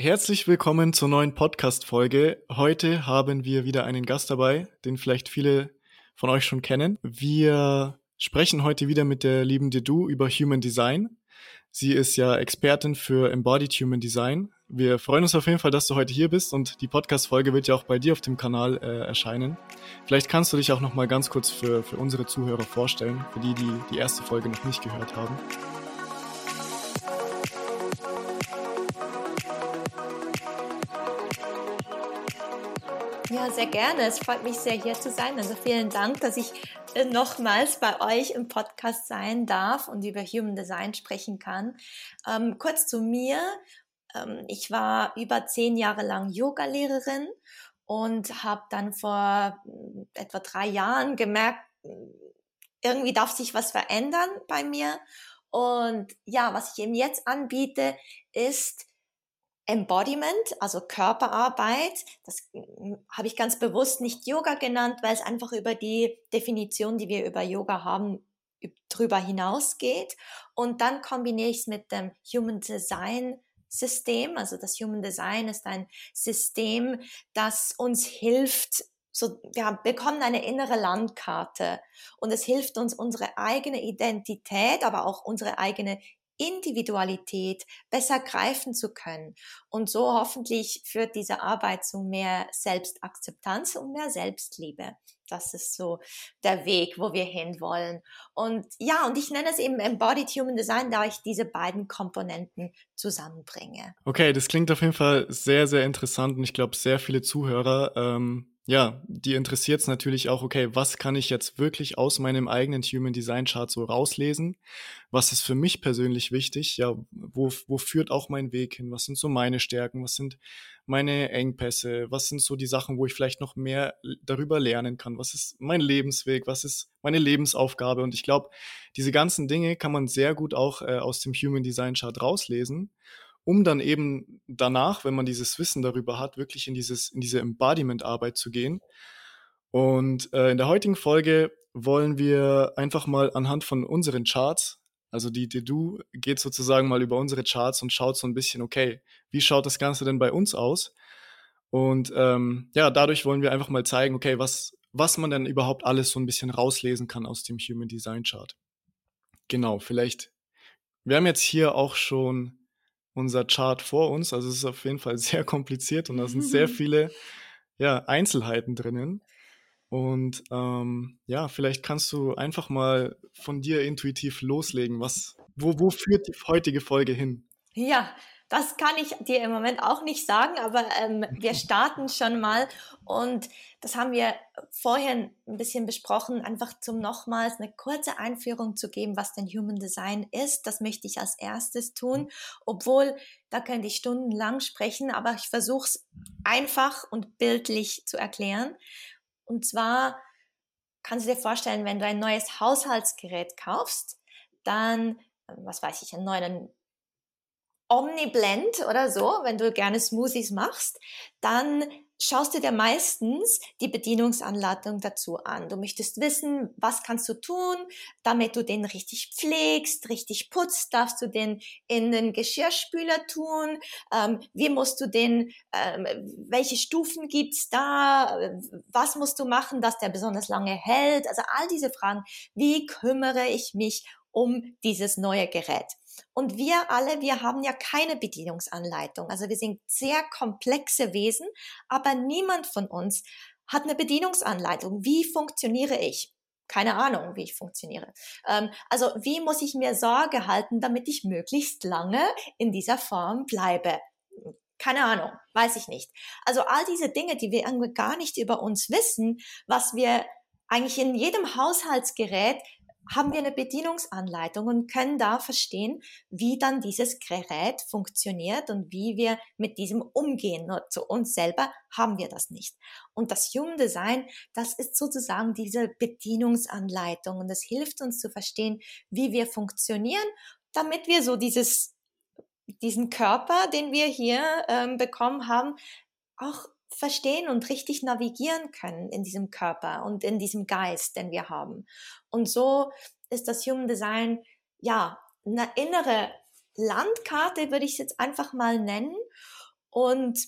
Herzlich willkommen zur neuen Podcast-Folge. Heute haben wir wieder einen Gast dabei, den vielleicht viele von euch schon kennen. Wir sprechen heute wieder mit der lieben Dedu über Human Design. Sie ist ja Expertin für Embodied Human Design. Wir freuen uns auf jeden Fall, dass du heute hier bist und die Podcast-Folge wird ja auch bei dir auf dem Kanal äh, erscheinen. Vielleicht kannst du dich auch noch mal ganz kurz für, für unsere Zuhörer vorstellen, für die, die die erste Folge noch nicht gehört haben. Ja, sehr gerne. Es freut mich sehr, hier zu sein. Also vielen Dank, dass ich äh, nochmals bei euch im Podcast sein darf und über Human Design sprechen kann. Ähm, kurz zu mir. Ähm, ich war über zehn Jahre lang Yoga-Lehrerin und habe dann vor äh, etwa drei Jahren gemerkt, irgendwie darf sich was verändern bei mir. Und ja, was ich eben jetzt anbiete, ist Embodiment, also Körperarbeit. Das hm, habe ich ganz bewusst nicht Yoga genannt, weil es einfach über die Definition, die wir über Yoga haben, drüber hinausgeht. Und dann kombiniere ich es mit dem Human Design System. Also das Human Design ist ein System, das uns hilft, so, wir bekommen eine innere Landkarte und es hilft uns, unsere eigene Identität, aber auch unsere eigene Individualität besser greifen zu können. Und so hoffentlich führt diese Arbeit zu mehr Selbstakzeptanz und mehr Selbstliebe. Das ist so der Weg, wo wir hinwollen. Und ja, und ich nenne es eben Embodied Human Design, da ich diese beiden Komponenten zusammenbringe. Okay, das klingt auf jeden Fall sehr, sehr interessant und ich glaube, sehr viele Zuhörer ähm, ja, die interessiert es natürlich auch, okay, was kann ich jetzt wirklich aus meinem eigenen Human Design Chart so rauslesen? Was ist für mich persönlich wichtig? Ja, wo, wo führt auch mein Weg hin? Was sind so meine Stärken? Was sind meine Engpässe? Was sind so die Sachen, wo ich vielleicht noch mehr darüber lernen kann? Was ist mein Lebensweg? Was ist meine Lebensaufgabe? Und ich glaube, diese ganzen Dinge kann man sehr gut auch äh, aus dem Human Design Chart rauslesen um dann eben danach, wenn man dieses Wissen darüber hat, wirklich in, dieses, in diese Embodiment-Arbeit zu gehen. Und äh, in der heutigen Folge wollen wir einfach mal anhand von unseren Charts, also die Dedu geht sozusagen mal über unsere Charts und schaut so ein bisschen, okay, wie schaut das Ganze denn bei uns aus? Und ähm, ja, dadurch wollen wir einfach mal zeigen, okay, was, was man denn überhaupt alles so ein bisschen rauslesen kann aus dem Human Design Chart. Genau, vielleicht. Wir haben jetzt hier auch schon unser Chart vor uns. Also es ist auf jeden Fall sehr kompliziert und da sind sehr viele ja, Einzelheiten drinnen. Und ähm, ja, vielleicht kannst du einfach mal von dir intuitiv loslegen. Was, wo, wo führt die heutige Folge hin? Ja, das kann ich dir im Moment auch nicht sagen, aber ähm, wir starten schon mal und das haben wir vorher ein bisschen besprochen, einfach zum nochmals eine kurze Einführung zu geben, was denn Human Design ist. Das möchte ich als erstes tun, obwohl da könnte ich stundenlang sprechen, aber ich versuche es einfach und bildlich zu erklären. Und zwar kannst du dir vorstellen, wenn du ein neues Haushaltsgerät kaufst, dann was weiß ich, einen neuen Omniblend oder so, wenn du gerne Smoothies machst, dann schaust du dir meistens die Bedienungsanleitung dazu an. Du möchtest wissen, was kannst du tun, damit du den richtig pflegst, richtig putzt, darfst du den in den Geschirrspüler tun, ähm, wie musst du den, ähm, welche Stufen gibt's da, was musst du machen, dass der besonders lange hält, also all diese Fragen, wie kümmere ich mich um dieses neue Gerät. Und wir alle, wir haben ja keine Bedienungsanleitung. Also wir sind sehr komplexe Wesen, aber niemand von uns hat eine Bedienungsanleitung. Wie funktioniere ich? Keine Ahnung, wie ich funktioniere. Ähm, also wie muss ich mir Sorge halten, damit ich möglichst lange in dieser Form bleibe? Keine Ahnung, weiß ich nicht. Also all diese Dinge, die wir gar nicht über uns wissen, was wir eigentlich in jedem Haushaltsgerät haben wir eine Bedienungsanleitung und können da verstehen, wie dann dieses Gerät funktioniert und wie wir mit diesem umgehen. Nur zu uns selber haben wir das nicht. Und das Human Design, das ist sozusagen diese Bedienungsanleitung und es hilft uns zu verstehen, wie wir funktionieren, damit wir so dieses diesen Körper, den wir hier ähm, bekommen haben, auch verstehen und richtig navigieren können in diesem Körper und in diesem Geist, den wir haben. Und so ist das Human Design ja eine innere Landkarte, würde ich es jetzt einfach mal nennen. Und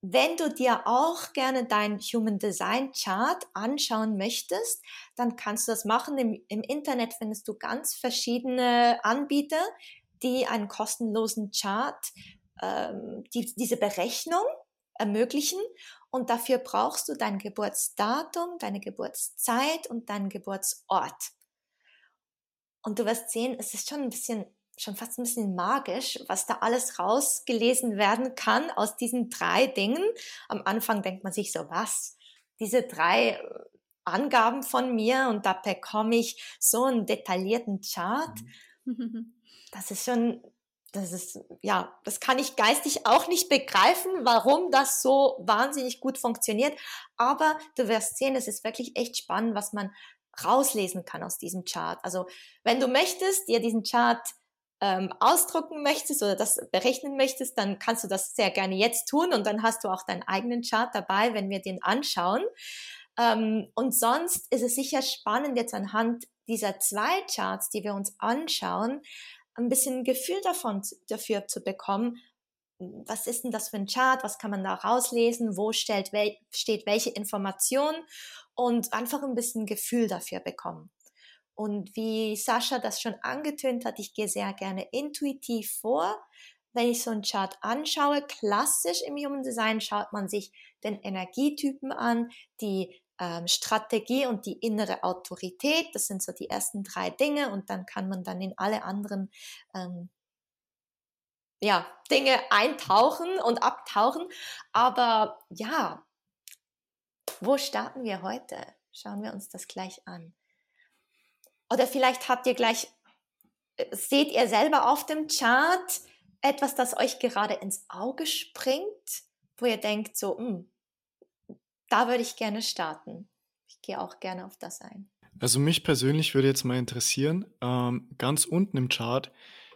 wenn du dir auch gerne dein Human Design Chart anschauen möchtest, dann kannst du das machen. Im, Im, Internet findest du ganz verschiedene Anbieter, die einen kostenlosen Chart, ähm, die, diese Berechnung ermöglichen. Und dafür brauchst du dein Geburtsdatum, deine Geburtszeit und deinen Geburtsort. Und du wirst sehen, es ist schon ein bisschen schon fast ein bisschen magisch, was da alles rausgelesen werden kann aus diesen drei Dingen. Am Anfang denkt man sich so, was? Diese drei äh, Angaben von mir und da bekomme ich so einen detaillierten Chart. Mhm. Das ist schon, das ist, ja, das kann ich geistig auch nicht begreifen, warum das so wahnsinnig gut funktioniert. Aber du wirst sehen, es ist wirklich echt spannend, was man rauslesen kann aus diesem Chart. Also, wenn du möchtest, dir diesen Chart ähm, ausdrucken möchtest oder das berechnen möchtest, dann kannst du das sehr gerne jetzt tun und dann hast du auch deinen eigenen Chart dabei, wenn wir den anschauen. Ähm, und sonst ist es sicher spannend, jetzt anhand dieser zwei Charts, die wir uns anschauen, ein bisschen Gefühl davon, dafür zu bekommen, was ist denn das für ein Chart, was kann man da rauslesen, wo stellt, wel, steht welche Information und einfach ein bisschen Gefühl dafür bekommen. Und wie Sascha das schon angetönt hat, ich gehe sehr gerne intuitiv vor. Wenn ich so einen Chart anschaue, klassisch im Human Design schaut man sich den Energietypen an, die ähm, Strategie und die innere Autorität. Das sind so die ersten drei Dinge und dann kann man dann in alle anderen ähm, ja, Dinge eintauchen und abtauchen. Aber ja, wo starten wir heute? Schauen wir uns das gleich an. Oder vielleicht habt ihr gleich, äh, seht ihr selber auf dem Chart etwas, das euch gerade ins Auge springt, wo ihr denkt, so, mh, hm, da würde ich gerne starten. Ich gehe auch gerne auf das ein. Also mich persönlich würde jetzt mal interessieren, ähm, ganz unten im Chart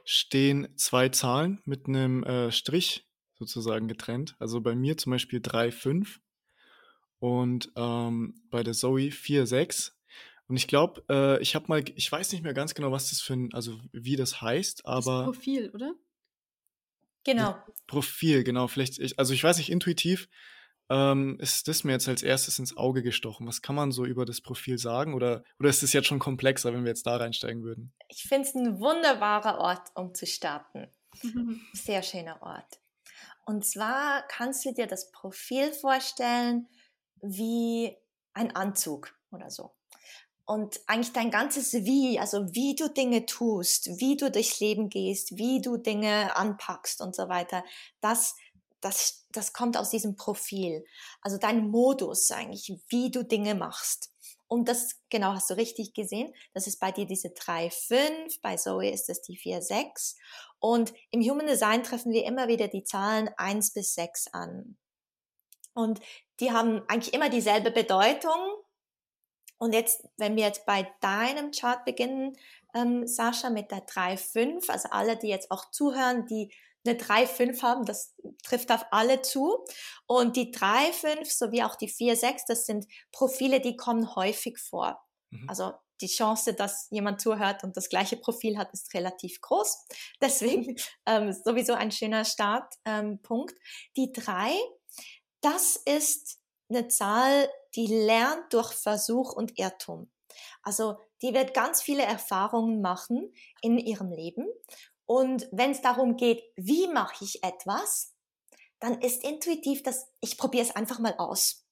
stehen zwei Zahlen mit einem äh, Strich sozusagen getrennt. Also bei mir zum Beispiel 3, 5 und ähm, bei der Zoe 4, 6. Und ich glaube, äh, ich habe mal, ich weiß nicht mehr ganz genau, was das für ein, also wie das heißt, aber. Das Profil, oder? Genau. Profil, genau. Vielleicht, ich, also ich weiß nicht, intuitiv ähm, ist das mir jetzt als erstes ins Auge gestochen. Was kann man so über das Profil sagen? Oder, oder ist es jetzt schon komplexer, wenn wir jetzt da reinsteigen würden? Ich finde es ein wunderbarer Ort, um zu starten. Sehr schöner Ort. Und zwar kannst du dir das Profil vorstellen wie ein Anzug oder so und eigentlich dein ganzes Wie, also wie du Dinge tust, wie du durchs Leben gehst, wie du Dinge anpackst und so weiter, das, das, das kommt aus diesem Profil. Also dein Modus eigentlich, wie du Dinge machst. Und das, genau, hast du richtig gesehen. Das ist bei dir diese 3,5, bei Zoe ist das die 4,6. Und im Human Design treffen wir immer wieder die Zahlen 1 bis 6 an. Und die haben eigentlich immer dieselbe Bedeutung, und jetzt, wenn wir jetzt bei deinem Chart beginnen, ähm, Sascha, mit der 3-5, also alle, die jetzt auch zuhören, die eine 3-5 haben, das trifft auf alle zu. Und die 3-5 sowie auch die 4-6, das sind Profile, die kommen häufig vor. Mhm. Also die Chance, dass jemand zuhört und das gleiche Profil hat, ist relativ groß. Deswegen ähm, sowieso ein schöner Startpunkt. Ähm, die 3, das ist eine Zahl, die lernt durch Versuch und Irrtum. Also die wird ganz viele Erfahrungen machen in ihrem Leben. Und wenn es darum geht, wie mache ich etwas, dann ist intuitiv, dass ich probiere es einfach mal aus.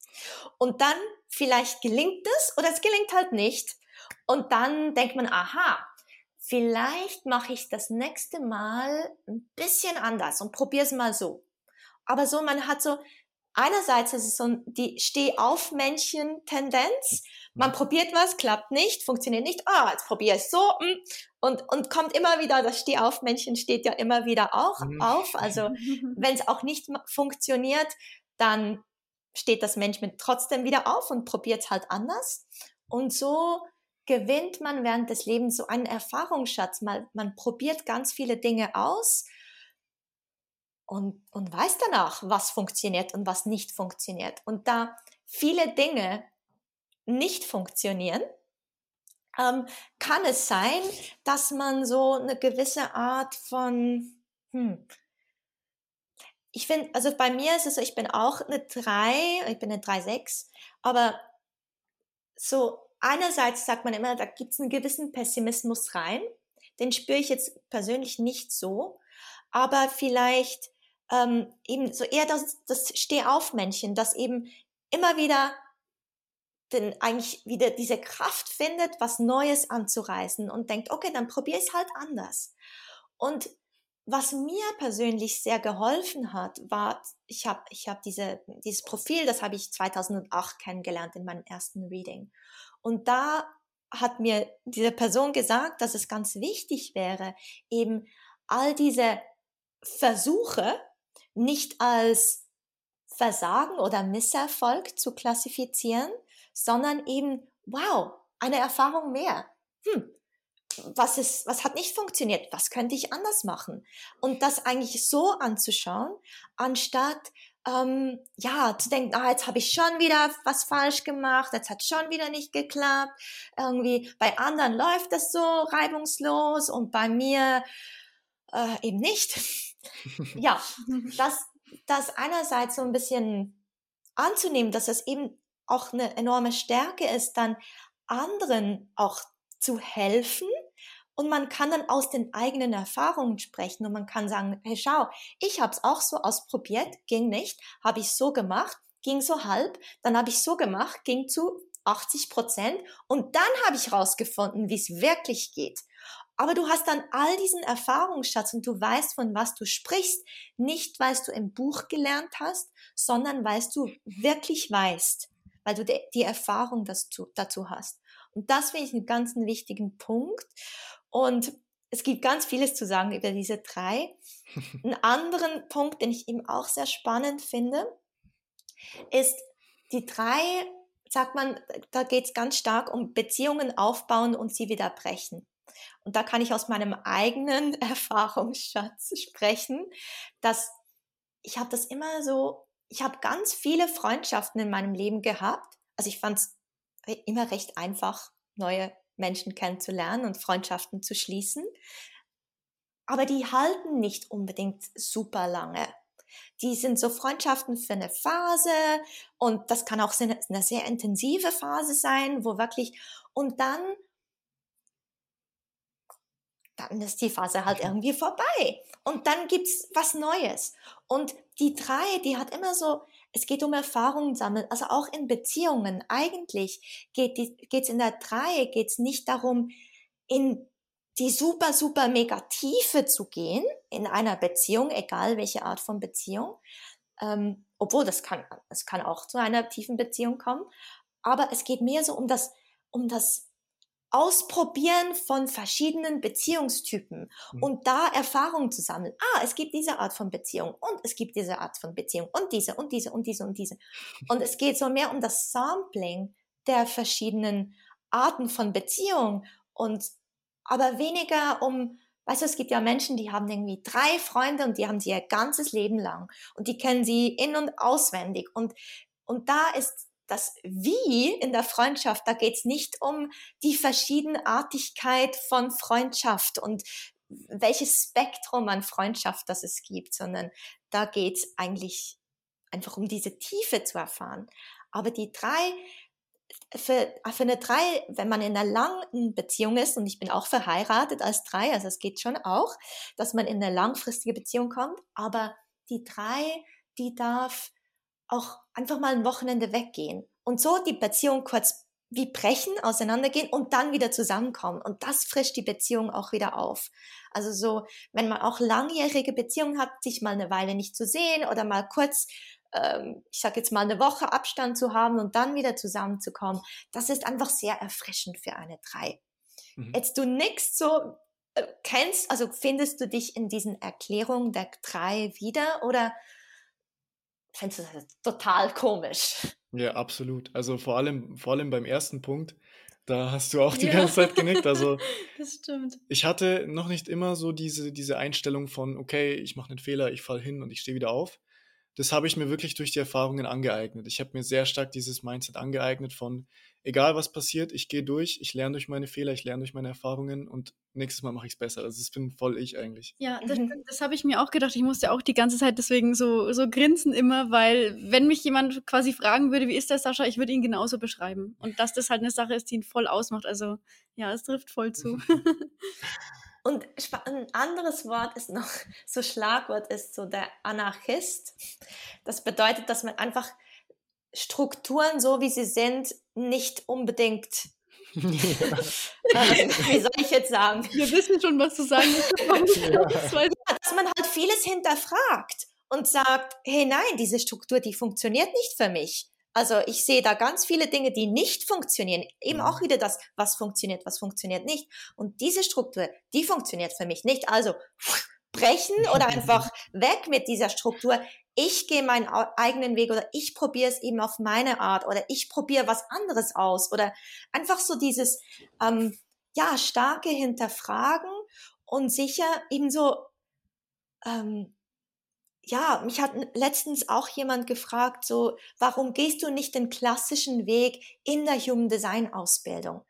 Und dann vielleicht gelingt es oder es gelingt halt nicht. Und dann denkt man, aha, vielleicht mache ich das nächste Mal ein bisschen anders und probiere es mal so. Aber so, man hat so einerseits ist es so die Steh-auf-Männchen-Tendenz. Man mhm. probiert was, klappt nicht, funktioniert nicht. Ah, oh, jetzt probiere ich so. Mm, und, und kommt immer wieder, das Steh-auf-Männchen steht ja immer wieder auch mhm. auf. Also wenn es auch nicht funktioniert, dann steht das Männchen trotzdem wieder auf und probiert es halt anders. Und so gewinnt man während des Lebens so einen Erfahrungsschatz. Man, man probiert ganz viele Dinge aus und, und weiß danach, was funktioniert und was nicht funktioniert. Und da viele Dinge nicht funktionieren, ähm, kann es sein, dass man so eine gewisse Art von, hm, ich finde, also bei mir ist es so, ich bin auch eine 3, ich bin eine 3,6, aber so einerseits sagt man immer, da gibt es einen gewissen Pessimismus rein. Den spüre ich jetzt persönlich nicht so, aber vielleicht ähm, eben so eher das, das Stehaufmännchen, das eben immer wieder denn eigentlich wieder diese Kraft findet, was Neues anzureißen und denkt, okay, dann probiere ich es halt anders. Und was mir persönlich sehr geholfen hat, war, ich habe ich hab diese, dieses Profil, das habe ich 2008 kennengelernt in meinem ersten Reading. Und da hat mir diese Person gesagt, dass es ganz wichtig wäre, eben all diese Versuche nicht als Versagen oder Misserfolg zu klassifizieren, sondern eben, wow, eine Erfahrung mehr. Hm, was ist, was hat nicht funktioniert? Was könnte ich anders machen? Und das eigentlich so anzuschauen, anstatt ähm, ja zu denken, ah, jetzt habe ich schon wieder was falsch gemacht, jetzt hat schon wieder nicht geklappt. Irgendwie bei anderen läuft das so reibungslos und bei mir äh, eben nicht. ja, das, das einerseits so ein bisschen anzunehmen, dass es eben auch eine enorme Stärke ist, dann anderen auch zu helfen. Und man kann dann aus den eigenen Erfahrungen sprechen und man kann sagen, hey, schau, ich habe es auch so ausprobiert, ging nicht, habe ich so gemacht, ging so halb, dann habe ich so gemacht, ging zu 80 Prozent und dann habe ich rausgefunden, wie es wirklich geht. Aber du hast dann all diesen Erfahrungsschatz und du weißt, von was du sprichst, nicht weil du im Buch gelernt hast, sondern weil du wirklich weißt, weil du die Erfahrung dazu, hast. Und das finde ich einen ganz wichtigen Punkt. Und es gibt ganz vieles zu sagen über diese drei. Einen anderen Punkt, den ich eben auch sehr spannend finde, ist die drei, sagt man, da geht es ganz stark um Beziehungen aufbauen und sie wieder brechen. Und da kann ich aus meinem eigenen Erfahrungsschatz sprechen, dass ich habe das immer so, ich habe ganz viele Freundschaften in meinem Leben gehabt. Also ich fand es immer recht einfach, neue Menschen kennenzulernen und Freundschaften zu schließen. Aber die halten nicht unbedingt super lange. Die sind so Freundschaften für eine Phase und das kann auch eine sehr intensive Phase sein, wo wirklich, und dann, dann ist die Phase halt irgendwie vorbei. Und dann gibt's was Neues. Und die drei, die hat immer so, es geht um Erfahrungen sammeln, also auch in Beziehungen. Eigentlich geht es in der drei geht's nicht darum, in die super, super mega Tiefe zu gehen in einer Beziehung, egal welche Art von Beziehung. Ähm, obwohl das kann, es kann auch zu einer tiefen Beziehung kommen. Aber es geht mehr so um das, um das Ausprobieren von verschiedenen Beziehungstypen mhm. und da Erfahrungen zu sammeln. Ah, es gibt diese Art von Beziehung und es gibt diese Art von Beziehung und diese und diese und diese und diese. Und es geht so mehr um das Sampling der verschiedenen Arten von Beziehung und aber weniger um, weißt du, es gibt ja Menschen, die haben irgendwie drei Freunde und die haben sie ihr ganzes Leben lang und die kennen sie in und auswendig und und da ist das Wie in der Freundschaft, da geht es nicht um die Verschiedenartigkeit von Freundschaft und welches Spektrum an Freundschaft das es gibt, sondern da geht es eigentlich einfach um diese Tiefe zu erfahren. Aber die drei, für, für eine drei, wenn man in einer langen Beziehung ist, und ich bin auch verheiratet als drei, also es geht schon auch, dass man in eine langfristige Beziehung kommt, aber die drei, die darf auch einfach mal ein Wochenende weggehen und so die Beziehung kurz wie brechen, auseinandergehen und dann wieder zusammenkommen. Und das frischt die Beziehung auch wieder auf. Also so, wenn man auch langjährige Beziehungen hat, sich mal eine Weile nicht zu sehen oder mal kurz, ähm, ich sag jetzt mal eine Woche Abstand zu haben und dann wieder zusammenzukommen, das ist einfach sehr erfrischend für eine Drei. Mhm. Jetzt du nix so äh, kennst, also findest du dich in diesen Erklärungen der Drei wieder oder findest du das total komisch? Ja, absolut. Also vor allem, vor allem beim ersten Punkt, da hast du auch die ja. ganze Zeit genickt. Also das stimmt. Ich hatte noch nicht immer so diese, diese Einstellung von, okay, ich mache einen Fehler, ich fall hin und ich stehe wieder auf. das habe ich mir wirklich durch die Erfahrungen angeeignet. Ich habe mir sehr stark dieses Mindset angeeignet von, egal was passiert, ich gehe durch, ich lerne durch meine Fehler, ich lerne durch meine Erfahrungen und nächstes Mal mache ich es besser. Also das bin voll ich eigentlich. Ja, das, mhm. das habe ich mir auch gedacht. Ich musste auch die ganze Zeit deswegen so, so grinsen immer, weil wenn mich jemand quasi fragen würde, wie ist der Sascha, ich würde ihn genauso beschreiben. Und dass das halt eine Sache ist, die ihn voll ausmacht. Also ja, es trifft voll zu. Und ein anderes Wort ist noch, so Schlagwort ist so der Anarchist. Das bedeutet, dass man einfach Strukturen, so wie sie sind, nicht unbedingt wie soll ich jetzt sagen? Wir wissen schon, was du sagen willst. ja. Dass man halt vieles hinterfragt und sagt, hey nein, diese Struktur, die funktioniert nicht für mich. Also ich sehe da ganz viele Dinge, die nicht funktionieren. Eben mhm. auch wieder das, was funktioniert, was funktioniert nicht. Und diese Struktur, die funktioniert für mich nicht. Also brechen oder einfach weg mit dieser Struktur. Ich gehe meinen eigenen Weg oder ich probiere es eben auf meine Art oder ich probiere was anderes aus oder einfach so dieses ähm, ja starke Hinterfragen und sicher eben so ähm, ja, mich hat letztens auch jemand gefragt, so, warum gehst du nicht den klassischen Weg in der Human Design Ausbildung?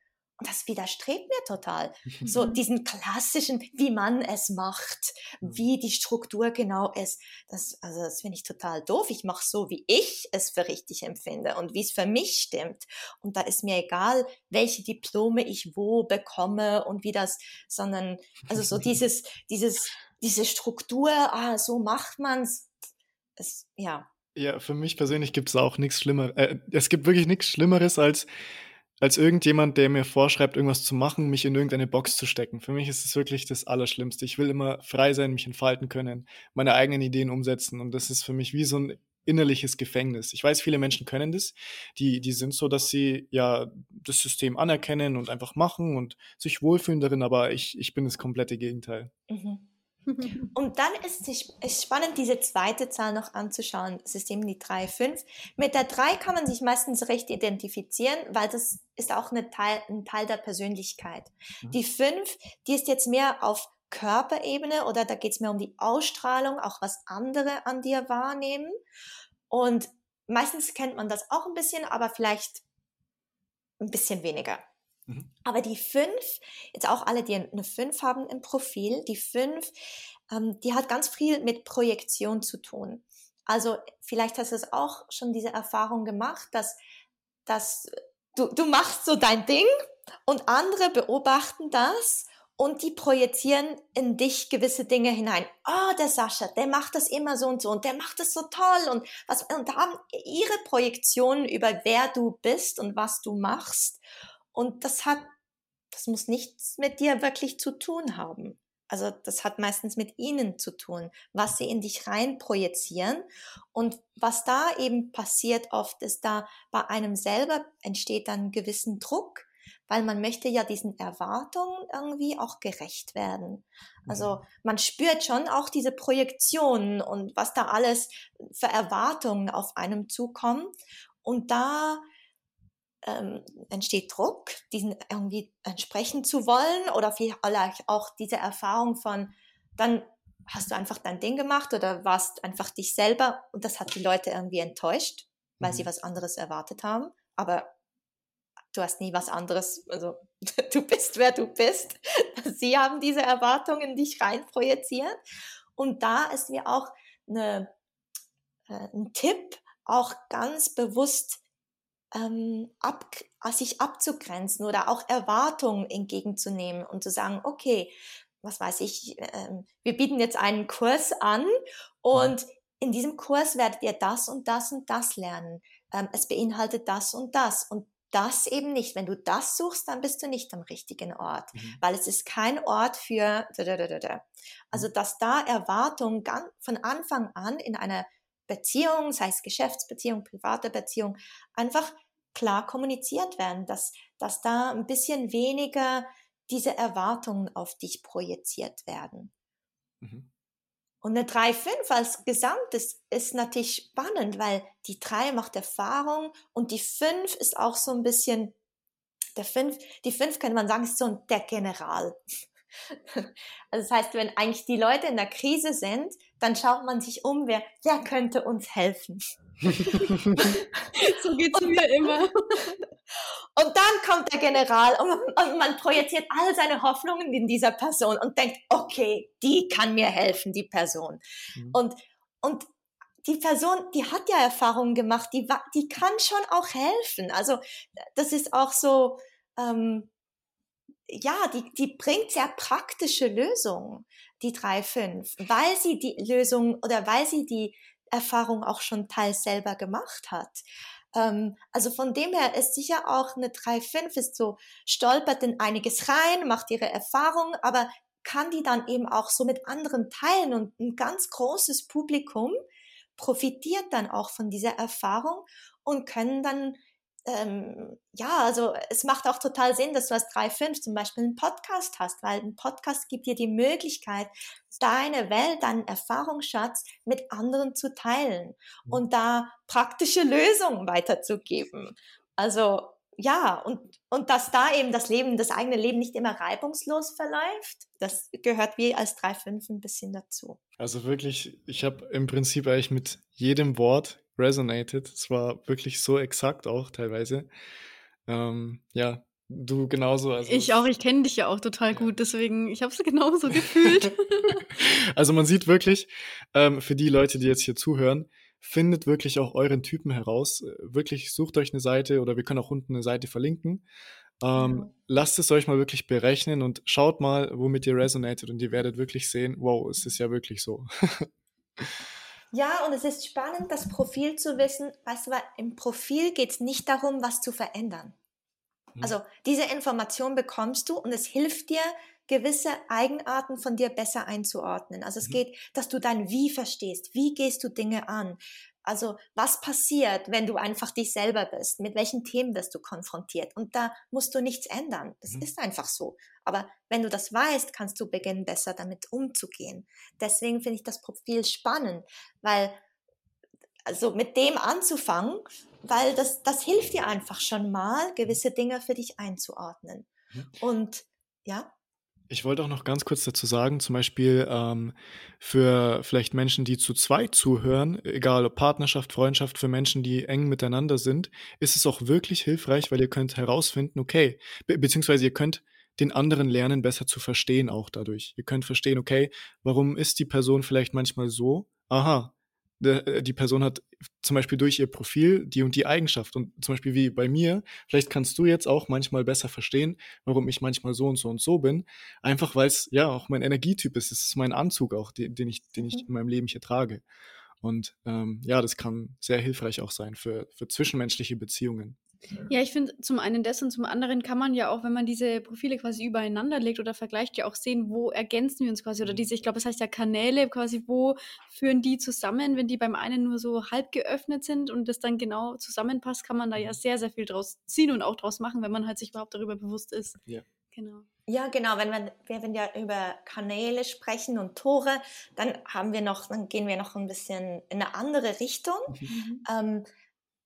Das widerstrebt mir total. So diesen klassischen, wie man es macht, wie die Struktur genau ist. Das, also das finde ich total doof. Ich mache so, wie ich es für richtig empfinde und wie es für mich stimmt. Und da ist mir egal, welche Diplome ich wo bekomme und wie das, sondern, also so dieses, dieses, diese Struktur, ah, so macht man's. Es, ja. Ja, für mich persönlich gibt es auch nichts Schlimmeres. Äh, es gibt wirklich nichts Schlimmeres als, als irgendjemand, der mir vorschreibt, irgendwas zu machen, mich in irgendeine Box zu stecken. Für mich ist es wirklich das Allerschlimmste. Ich will immer frei sein, mich entfalten können, meine eigenen Ideen umsetzen. Und das ist für mich wie so ein innerliches Gefängnis. Ich weiß, viele Menschen können das. Die, die sind so, dass sie ja das System anerkennen und einfach machen und sich wohlfühlen darin, aber ich, ich bin das komplette Gegenteil. Mhm. Und dann ist es spannend, diese zweite Zahl noch anzuschauen, das ist eben die 3, 5. Mit der 3 kann man sich meistens recht identifizieren, weil das ist auch eine Teil, ein Teil der Persönlichkeit. Mhm. Die 5, die ist jetzt mehr auf Körperebene oder da geht es mehr um die Ausstrahlung, auch was andere an dir wahrnehmen. Und meistens kennt man das auch ein bisschen, aber vielleicht ein bisschen weniger. Mhm. Aber die fünf, jetzt auch alle, die eine fünf haben im Profil, die fünf, ähm, die hat ganz viel mit Projektion zu tun. Also vielleicht hast du es auch schon diese Erfahrung gemacht, dass, dass du, du machst so dein Ding und andere beobachten das und die projizieren in dich gewisse Dinge hinein. Oh, der Sascha, der macht das immer so und so und der macht das so toll und was und haben ihre Projektionen über wer du bist und was du machst und das hat, das muss nichts mit dir wirklich zu tun haben. Also das hat meistens mit ihnen zu tun, was sie in dich rein projizieren. Und was da eben passiert oft ist, da bei einem selber entsteht dann gewissen Druck, weil man möchte ja diesen Erwartungen irgendwie auch gerecht werden. Also mhm. man spürt schon auch diese Projektionen und was da alles für Erwartungen auf einem zukommen. Und da ähm, entsteht Druck, diesen irgendwie entsprechen zu wollen oder vielleicht auch diese Erfahrung von, dann hast du einfach dein Ding gemacht oder warst einfach dich selber und das hat die Leute irgendwie enttäuscht, weil mhm. sie was anderes erwartet haben. Aber du hast nie was anderes, also du bist, wer du bist. Sie haben diese Erwartungen in dich rein projiziert. Und da ist mir auch eine, äh, ein Tipp, auch ganz bewusst ähm, ab, sich abzugrenzen oder auch Erwartungen entgegenzunehmen und zu sagen, okay, was weiß ich, ähm, wir bieten jetzt einen Kurs an und in diesem Kurs werdet ihr das und das und das lernen. Ähm, es beinhaltet das und das und das eben nicht. Wenn du das suchst, dann bist du nicht am richtigen Ort, mhm. weil es ist kein Ort für. Also, mhm. dass da Erwartungen von Anfang an in einer Beziehung, sei es Geschäftsbeziehung, private Beziehung, einfach klar kommuniziert werden, dass, dass da ein bisschen weniger diese Erwartungen auf dich projiziert werden. Mhm. Und eine 3-5 als Gesamtes ist natürlich spannend, weil die 3 macht Erfahrung und die 5 ist auch so ein bisschen, der 5, die 5 könnte man sagen, ist so ein, der General. Also das heißt, wenn eigentlich die Leute in der Krise sind, dann schaut man sich um, wer, wer könnte uns helfen. so geht's mir immer. Und dann kommt der General und, und, man projiziert all seine Hoffnungen in dieser Person und denkt, okay, die kann mir helfen, die Person. Mhm. Und, und die Person, die hat ja Erfahrungen gemacht, die, die kann schon auch helfen. Also das ist auch so, ähm, ja, die, die bringt sehr praktische Lösungen, die 3.5, weil sie die Lösung oder weil sie die Erfahrung auch schon teils selber gemacht hat. Ähm, also von dem her ist sicher auch eine 3.5 ist so, stolpert in einiges rein, macht ihre Erfahrung, aber kann die dann eben auch so mit anderen teilen und ein ganz großes Publikum profitiert dann auch von dieser Erfahrung und können dann ähm, ja, also es macht auch total Sinn, dass du als 3.5 zum Beispiel einen Podcast hast, weil ein Podcast gibt dir die Möglichkeit, deine Welt, deinen Erfahrungsschatz mit anderen zu teilen mhm. und da praktische Lösungen weiterzugeben. Also ja, und, und dass da eben das Leben, das eigene Leben nicht immer reibungslos verläuft, das gehört wie als 3.5 ein bisschen dazu. Also wirklich, ich habe im Prinzip eigentlich mit jedem Wort resonated. Es war wirklich so exakt auch teilweise. Ähm, ja, du genauso. Also ich auch, ich kenne dich ja auch total gut, deswegen, ich habe es genauso gefühlt. also man sieht wirklich, ähm, für die Leute, die jetzt hier zuhören, findet wirklich auch euren Typen heraus. Wirklich sucht euch eine Seite oder wir können auch unten eine Seite verlinken. Ähm, ja. Lasst es euch mal wirklich berechnen und schaut mal, womit ihr resonated und ihr werdet wirklich sehen, wow, es ist ja wirklich so. Ja, und es ist spannend, das Profil zu wissen. Weißt du, weil im Profil geht es nicht darum, was zu verändern. Mhm. Also diese Information bekommst du und es hilft dir, gewisse Eigenarten von dir besser einzuordnen. Also es mhm. geht, dass du dein Wie verstehst. Wie gehst du Dinge an? Also was passiert, wenn du einfach dich selber bist? Mit welchen Themen wirst du konfrontiert? Und da musst du nichts ändern. Das mhm. ist einfach so. Aber wenn du das weißt, kannst du beginnen, besser damit umzugehen. Deswegen finde ich das Profil spannend, weil also mit dem anzufangen, weil das, das hilft dir einfach schon mal, gewisse Dinge für dich einzuordnen. Mhm. Und ja. Ich wollte auch noch ganz kurz dazu sagen, zum Beispiel ähm, für vielleicht Menschen, die zu zweit zuhören, egal ob Partnerschaft, Freundschaft, für Menschen, die eng miteinander sind, ist es auch wirklich hilfreich, weil ihr könnt herausfinden, okay, be beziehungsweise ihr könnt den anderen lernen, besser zu verstehen auch dadurch. Ihr könnt verstehen, okay, warum ist die Person vielleicht manchmal so? Aha, äh, die Person hat zum Beispiel durch ihr Profil die und die Eigenschaft. Und zum Beispiel wie bei mir, vielleicht kannst du jetzt auch manchmal besser verstehen, warum ich manchmal so und so und so bin. Einfach weil es ja auch mein Energietyp ist. Es ist mein Anzug auch, den, den ich, den ich mhm. in meinem Leben hier trage. Und ähm, ja, das kann sehr hilfreich auch sein für, für zwischenmenschliche Beziehungen. Ja, ich finde zum einen das und zum anderen kann man ja auch, wenn man diese Profile quasi übereinander legt oder vergleicht, ja auch sehen, wo ergänzen wir uns quasi oder mhm. diese, ich glaube, das heißt ja Kanäle, quasi, wo führen die zusammen, wenn die beim einen nur so halb geöffnet sind und das dann genau zusammenpasst, kann man da ja mhm. sehr, sehr viel draus ziehen und auch draus machen, wenn man halt sich überhaupt darüber bewusst ist. Ja. Genau. Ja, genau. Wenn wir, wenn wir über Kanäle sprechen und Tore, dann haben wir noch, dann gehen wir noch ein bisschen in eine andere Richtung. Mhm. Ähm,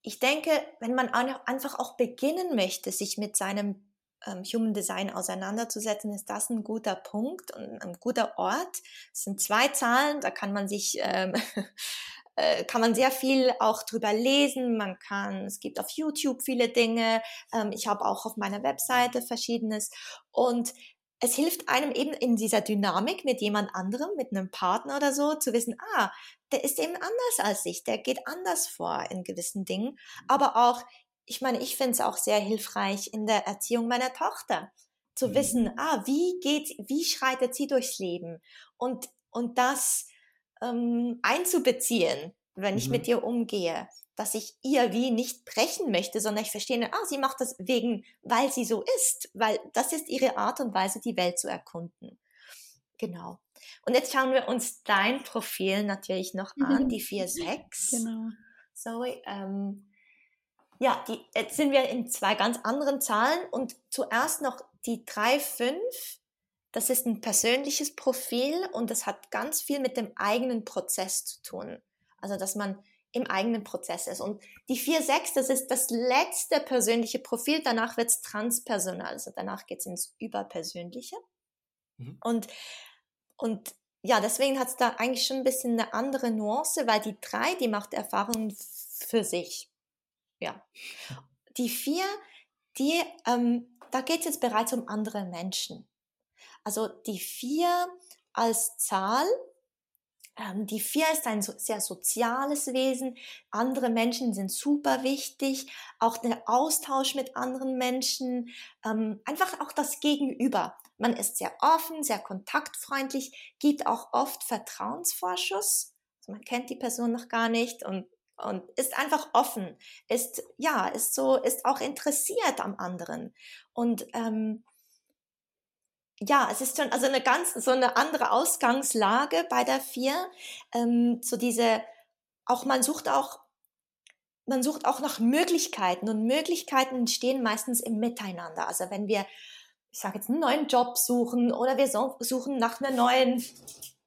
ich denke, wenn man einfach auch beginnen möchte, sich mit seinem ähm, Human Design auseinanderzusetzen, ist das ein guter Punkt und ein guter Ort. Es sind zwei Zahlen, da kann man sich ähm, äh, kann man sehr viel auch drüber lesen. Man kann, es gibt auf YouTube viele Dinge. Ähm, ich habe auch auf meiner Webseite verschiedenes. Und es hilft einem eben in dieser Dynamik mit jemand anderem, mit einem Partner oder so, zu wissen, ah, der ist eben anders als ich, der geht anders vor in gewissen Dingen. Aber auch, ich meine, ich finde es auch sehr hilfreich in der Erziehung meiner Tochter, zu mhm. wissen, ah, wie geht, wie schreitet sie durchs Leben? Und, und das ähm, einzubeziehen, wenn ich mhm. mit ihr umgehe dass ich ihr wie nicht brechen möchte, sondern ich verstehe, ah, sie macht das wegen, weil sie so ist, weil das ist ihre Art und Weise, die Welt zu erkunden. Genau. Und jetzt schauen wir uns dein Profil natürlich noch an, die 4-6. Genau. Sorry. Ähm, ja, die, jetzt sind wir in zwei ganz anderen Zahlen und zuerst noch die 3-5. Das ist ein persönliches Profil und das hat ganz viel mit dem eigenen Prozess zu tun. Also, dass man im eigenen Prozess ist. Und die 4-6, das ist das letzte persönliche Profil, danach wird es transpersonal, also danach geht es ins Überpersönliche. Mhm. Und, und ja, deswegen hat es da eigentlich schon ein bisschen eine andere Nuance, weil die drei, die macht Erfahrungen für sich. Ja. Die vier, die, ähm, da geht es jetzt bereits um andere Menschen. Also die vier als Zahl, die vier ist ein sehr soziales Wesen. Andere Menschen sind super wichtig. Auch der Austausch mit anderen Menschen. Ähm, einfach auch das Gegenüber. Man ist sehr offen, sehr kontaktfreundlich, gibt auch oft Vertrauensvorschuss. Also man kennt die Person noch gar nicht und, und ist einfach offen, ist, ja, ist so, ist auch interessiert am anderen. Und, ähm, ja, es ist schon also eine ganz so eine andere Ausgangslage bei der vier. Ähm, so diese, auch man sucht auch, man sucht auch nach Möglichkeiten und Möglichkeiten entstehen meistens im Miteinander. Also wenn wir ich sage jetzt, einen neuen Job suchen oder wir suchen nach einer neuen,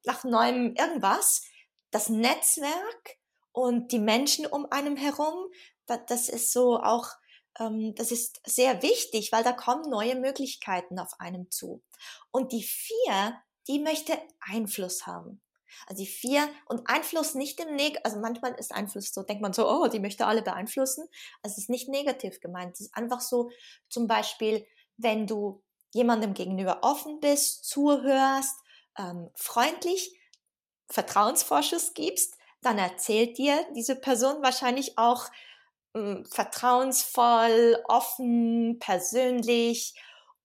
nach neuem irgendwas. Das Netzwerk und die Menschen um einem herum, das, das ist so auch, ähm, das ist sehr wichtig, weil da kommen neue Möglichkeiten auf einem zu. Und die vier, die möchte Einfluss haben. Also die vier und Einfluss nicht im Neg, also manchmal ist Einfluss so, denkt man so, oh, die möchte alle beeinflussen. Also es ist nicht negativ gemeint. Es ist einfach so, zum Beispiel, wenn du jemandem gegenüber offen bist, zuhörst, ähm, freundlich Vertrauensvorschuss gibst, dann erzählt dir diese Person wahrscheinlich auch vertrauensvoll, offen, persönlich.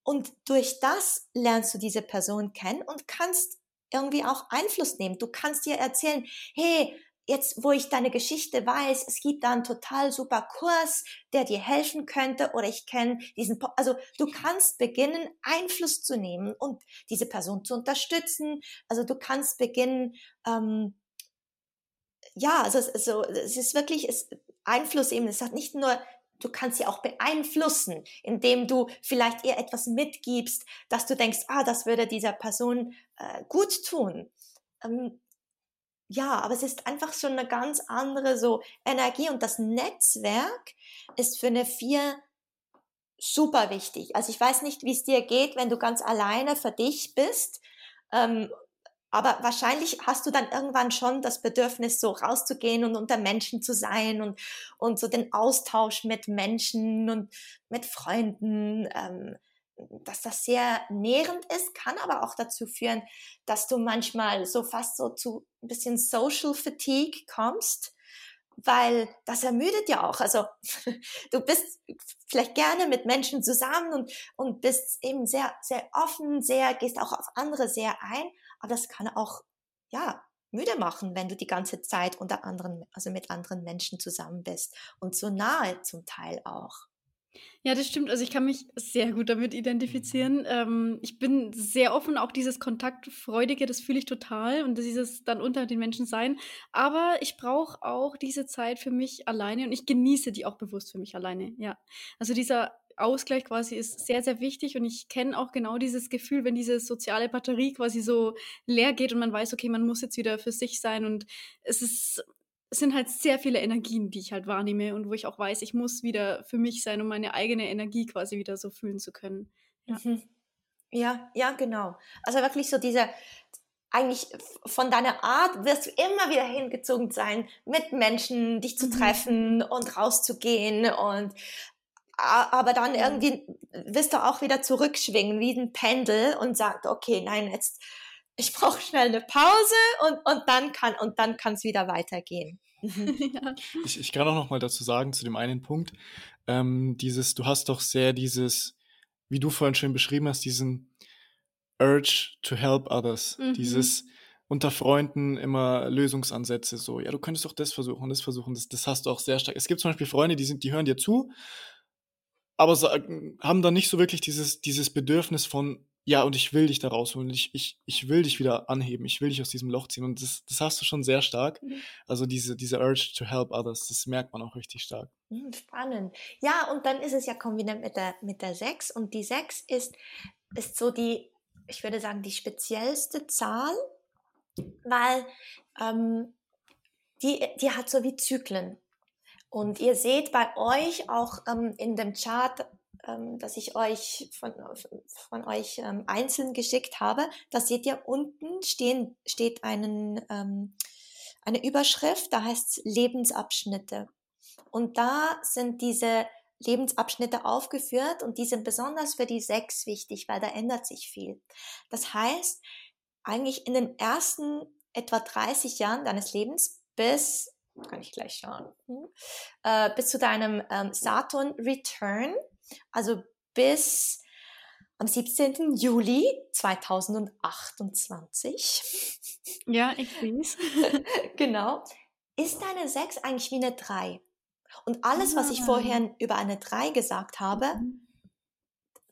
Und durch das lernst du diese Person kennen und kannst irgendwie auch Einfluss nehmen. Du kannst dir erzählen, hey, jetzt, wo ich deine Geschichte weiß, es gibt da einen total super Kurs, der dir helfen könnte oder ich kenne diesen, po also du kannst beginnen, Einfluss zu nehmen und diese Person zu unterstützen. Also du kannst beginnen, ähm, ja, also, also es ist wirklich es, Einfluss eben, es hat nicht nur du kannst sie auch beeinflussen, indem du vielleicht ihr etwas mitgibst, dass du denkst, ah, das würde dieser Person äh, gut tun. Ähm, ja, aber es ist einfach schon eine ganz andere so Energie und das Netzwerk ist für eine Vier super wichtig. Also ich weiß nicht, wie es dir geht, wenn du ganz alleine für dich bist. Ähm, aber wahrscheinlich hast du dann irgendwann schon das Bedürfnis, so rauszugehen und unter Menschen zu sein und, und so den Austausch mit Menschen und mit Freunden ähm, dass das sehr nährend ist, kann aber auch dazu führen, dass du manchmal so fast so zu ein bisschen Social Fatigue kommst, weil das ermüdet ja auch. Also du bist vielleicht gerne mit Menschen zusammen und, und bist eben sehr, sehr offen, sehr, gehst auch auf andere sehr ein, aber das kann auch, ja, müde machen, wenn du die ganze Zeit unter anderen, also mit anderen Menschen zusammen bist und so nahe zum Teil auch. Ja, das stimmt. Also ich kann mich sehr gut damit identifizieren. Ähm, ich bin sehr offen, auch dieses Kontaktfreudige, das fühle ich total und dieses dann unter den Menschen sein. Aber ich brauche auch diese Zeit für mich alleine und ich genieße die auch bewusst für mich alleine. Ja. Also dieser Ausgleich quasi ist sehr, sehr wichtig und ich kenne auch genau dieses Gefühl, wenn diese soziale Batterie quasi so leer geht und man weiß, okay, man muss jetzt wieder für sich sein und es ist es sind halt sehr viele Energien, die ich halt wahrnehme und wo ich auch weiß, ich muss wieder für mich sein, um meine eigene Energie quasi wieder so fühlen zu können. Ja, mhm. ja, ja, genau. Also wirklich so diese, eigentlich von deiner Art wirst du immer wieder hingezogen sein, mit Menschen dich zu mhm. treffen mhm. und rauszugehen und aber dann irgendwie wirst du auch wieder zurückschwingen wie ein Pendel und sagt, okay, nein, jetzt ich brauche schnell eine Pause und, und dann kann und dann kann es wieder weitergehen. Mhm. ja. ich, ich kann auch noch mal dazu sagen zu dem einen Punkt, ähm, dieses, du hast doch sehr dieses, wie du vorhin schön beschrieben hast, diesen Urge to help others, mhm. dieses unter Freunden immer Lösungsansätze so, ja, du könntest doch das versuchen, das versuchen, das, das hast du auch sehr stark. Es gibt zum Beispiel Freunde, die sind, die hören dir zu, aber sagen, haben dann nicht so wirklich dieses, dieses Bedürfnis von, ja, und ich will dich da rausholen, ich, ich, ich will dich wieder anheben, ich will dich aus diesem Loch ziehen. Und das, das hast du schon sehr stark. Mhm. Also diese, diese Urge to help others, das merkt man auch richtig stark. Mhm, spannend. Ja, und dann ist es ja kombiniert mit der, mit der 6. Und die 6 ist, ist so die, ich würde sagen, die speziellste Zahl, weil ähm, die, die hat so wie Zyklen. Und ihr seht bei euch auch ähm, in dem Chart ähm, das ich euch von, von euch ähm, einzeln geschickt habe, da seht ihr unten stehen, steht einen, ähm, eine Überschrift, da heißt es Lebensabschnitte. Und da sind diese Lebensabschnitte aufgeführt und die sind besonders für die sechs wichtig, weil da ändert sich viel. Das heißt, eigentlich in den ersten etwa 30 Jahren deines Lebens bis, kann ich gleich schauen, hm, äh, bis zu deinem ähm, Saturn Return, also bis am 17. Juli 2028. Ja, ich weiß. genau. Ist deine 6 eigentlich wie eine 3? Und alles, was ich vorher ah. über eine 3 gesagt habe, mhm.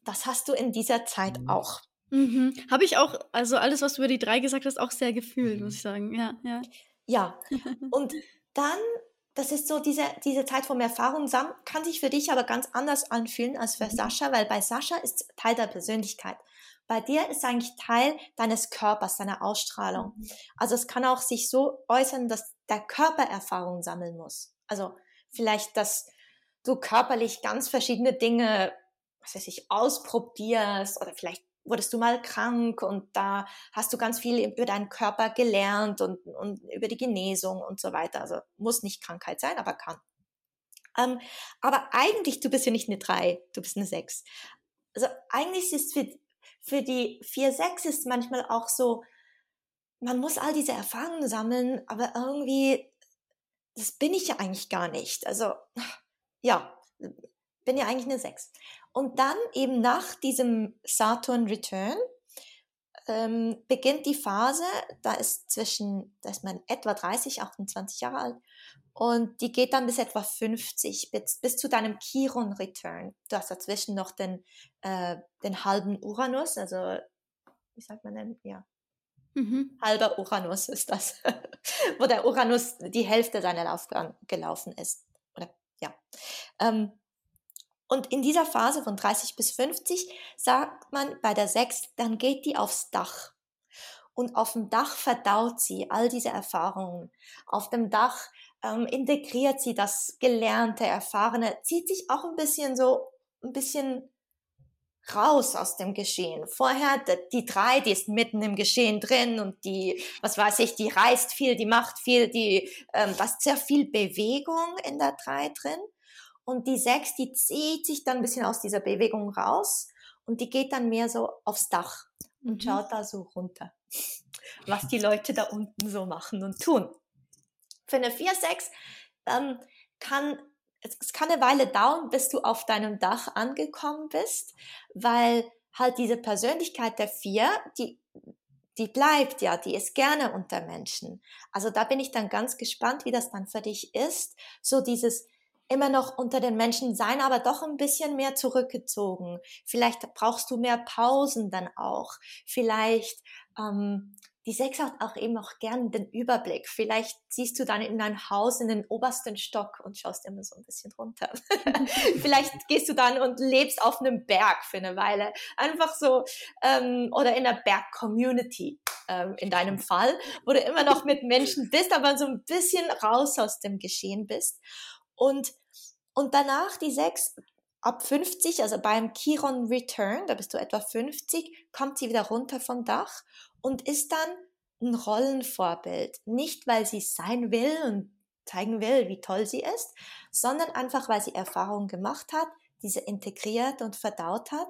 das hast du in dieser Zeit mhm. auch. Mhm. Habe ich auch, also alles, was du über die 3 gesagt hast, auch sehr gefühlt, muss ich sagen. Ja, ja. Ja. Und dann, das ist so diese, diese Zeit vom Erfahrung sammeln, kann sich für dich aber ganz anders anfühlen als für Sascha, weil bei Sascha ist Teil der Persönlichkeit. Bei dir ist eigentlich Teil deines Körpers, deiner Ausstrahlung. Also es kann auch sich so äußern, dass der Körper Erfahrungen sammeln muss. Also vielleicht, dass du körperlich ganz verschiedene Dinge, was weiß ich, ausprobierst oder vielleicht wurdest du mal krank und da hast du ganz viel über deinen Körper gelernt und, und über die Genesung und so weiter. Also muss nicht Krankheit sein, aber kann. Ähm, aber eigentlich, du bist ja nicht eine 3, du bist eine 6. Also eigentlich ist für, für die 4-6 ist manchmal auch so, man muss all diese Erfahrungen sammeln, aber irgendwie das bin ich ja eigentlich gar nicht. Also, ja, bin ja eigentlich eine 6. Und dann eben nach diesem Saturn Return ähm, beginnt die Phase, da ist zwischen, da ist man etwa 30, 28 Jahre alt und die geht dann bis etwa 50, bis, bis zu deinem Chiron Return. Du hast dazwischen noch den, äh, den halben Uranus, also wie sagt man denn, ja, Mhm. Halber Uranus ist das, wo der Uranus die Hälfte seiner Laufbahn gelaufen ist. Oder ja. Ähm, und in dieser Phase von 30 bis 50 sagt man bei der 6, dann geht die aufs Dach. Und auf dem Dach verdaut sie all diese Erfahrungen. Auf dem Dach ähm, integriert sie das Gelernte, Erfahrene, zieht sich auch ein bisschen so, ein bisschen raus aus dem Geschehen. Vorher, die drei, die ist mitten im Geschehen drin und die, was weiß ich, die reist viel, die macht viel, die, ähm, ist sehr viel Bewegung in der drei drin. Und die sechs, die zieht sich dann ein bisschen aus dieser Bewegung raus und die geht dann mehr so aufs Dach und mhm. schaut da so runter, was die Leute da unten so machen und tun. Für eine 4-6 ähm, kann es kann eine Weile dauern, bis du auf deinem Dach angekommen bist, weil halt diese Persönlichkeit der vier, die, die bleibt ja, die ist gerne unter Menschen. Also da bin ich dann ganz gespannt, wie das dann für dich ist. So dieses immer noch unter den Menschen sein, aber doch ein bisschen mehr zurückgezogen. Vielleicht brauchst du mehr Pausen dann auch. Vielleicht ähm, die Sechs hat auch eben auch gern den Überblick. Vielleicht ziehst du dann in ein Haus in den obersten Stock und schaust immer so ein bisschen runter. Vielleicht gehst du dann und lebst auf einem Berg für eine Weile. Einfach so, ähm, oder in einer Berg-Community ähm, in deinem Fall, wo du immer noch mit Menschen bist, aber so ein bisschen raus aus dem Geschehen bist. Und, und danach die Sechs ab 50, also beim Chiron Return, da bist du etwa 50, kommt sie wieder runter vom Dach und ist dann ein Rollenvorbild. Nicht, weil sie sein will und zeigen will, wie toll sie ist, sondern einfach, weil sie Erfahrungen gemacht hat, diese integriert und verdaut hat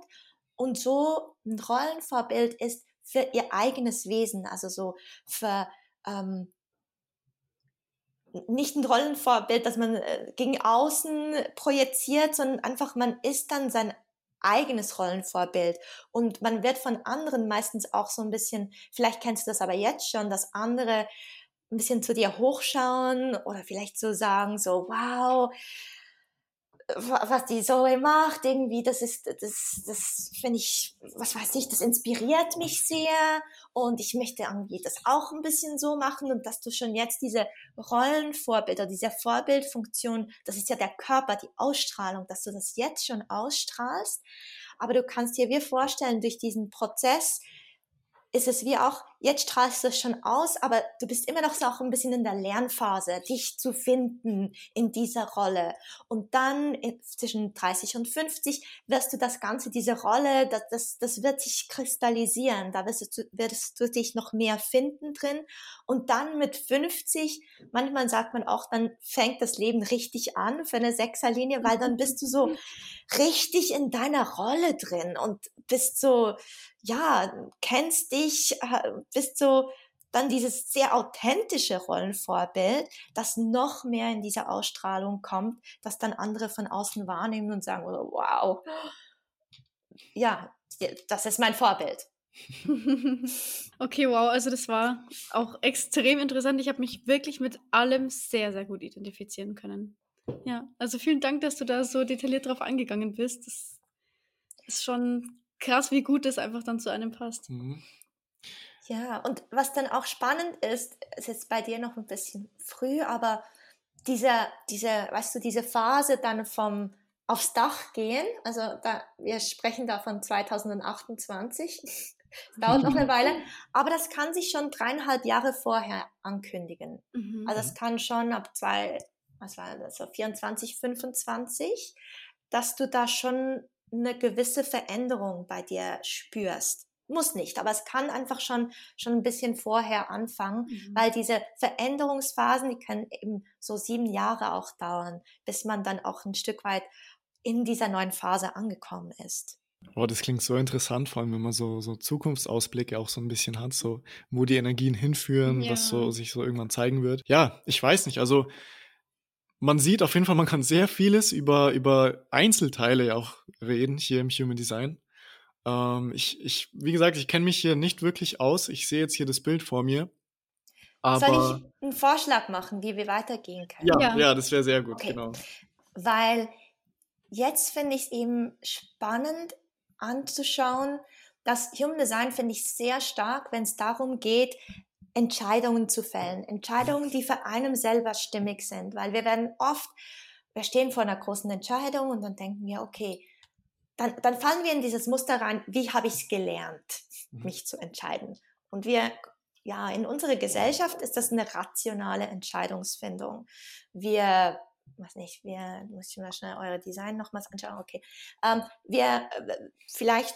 und so ein Rollenvorbild ist für ihr eigenes Wesen, also so für ähm, nicht ein Rollenvorbild, dass man äh, gegen außen projiziert, sondern einfach man ist dann sein eigenes Rollenvorbild. Und man wird von anderen meistens auch so ein bisschen, vielleicht kennst du das aber jetzt schon, dass andere ein bisschen zu dir hochschauen oder vielleicht so sagen, so, wow, was die Zoe macht, irgendwie, das ist, das, das finde ich, was weiß ich, das inspiriert mich sehr. Und ich möchte irgendwie das auch ein bisschen so machen. Und dass du schon jetzt diese Rollenvorbilder, diese Vorbildfunktion, das ist ja der Körper, die Ausstrahlung, dass du das jetzt schon ausstrahlst, aber du kannst dir wie vorstellen, durch diesen Prozess ist es wie auch jetzt strahlst du es schon aus, aber du bist immer noch so auch ein bisschen in der Lernphase, dich zu finden in dieser Rolle. Und dann zwischen 30 und 50 wirst du das Ganze, diese Rolle, das, das, das wird sich kristallisieren. Da wirst du, wirst du dich noch mehr finden drin. Und dann mit 50, manchmal sagt man auch, dann fängt das Leben richtig an für eine Sechserlinie, weil dann bist du so richtig in deiner Rolle drin und bist so, ja, kennst dich, bist so dann dieses sehr authentische Rollenvorbild, das noch mehr in diese Ausstrahlung kommt, das dann andere von außen wahrnehmen und sagen, oh, wow, ja, das ist mein Vorbild. okay, wow, also das war auch extrem interessant. Ich habe mich wirklich mit allem sehr, sehr gut identifizieren können. Ja, also vielen Dank, dass du da so detailliert drauf eingegangen bist. Das ist schon krass, wie gut das einfach dann zu einem passt. Mhm. Ja, und was dann auch spannend ist, ist jetzt bei dir noch ein bisschen früh, aber diese, diese, weißt du, diese Phase dann vom aufs Dach gehen, also da, wir sprechen da von 2028, dauert noch eine Weile, aber das kann sich schon dreieinhalb Jahre vorher ankündigen. Mhm. Also es kann schon ab zwei, was war das, so 24, 25, dass du da schon eine gewisse Veränderung bei dir spürst. Muss nicht, aber es kann einfach schon, schon ein bisschen vorher anfangen, mhm. weil diese Veränderungsphasen, die können eben so sieben Jahre auch dauern, bis man dann auch ein Stück weit in dieser neuen Phase angekommen ist. Oh, das klingt so interessant, vor allem wenn man so, so Zukunftsausblicke auch so ein bisschen hat, so wo die Energien hinführen, ja. was so sich so irgendwann zeigen wird. Ja, ich weiß nicht, also man sieht auf jeden Fall, man kann sehr vieles über, über Einzelteile ja auch reden hier im Human Design. Ähm, ich, ich, wie gesagt, ich kenne mich hier nicht wirklich aus. Ich sehe jetzt hier das Bild vor mir. Aber Soll ich einen Vorschlag machen, wie wir weitergehen können? Ja, ja. ja das wäre sehr gut, okay. genau. Weil jetzt finde ich es eben spannend anzuschauen, das Human Design finde ich sehr stark, wenn es darum geht, Entscheidungen zu fällen. Entscheidungen, die für einen selber stimmig sind. Weil wir werden oft, wir stehen vor einer großen Entscheidung und dann denken wir, okay, dann, dann fallen wir in dieses Muster rein, wie habe ich es gelernt, mhm. mich zu entscheiden. Und wir, ja, in unserer Gesellschaft ist das eine rationale Entscheidungsfindung. Wir, weiß nicht, wir, muss ich mal schnell eure Design nochmals anschauen, okay. Ähm, wir, äh, vielleicht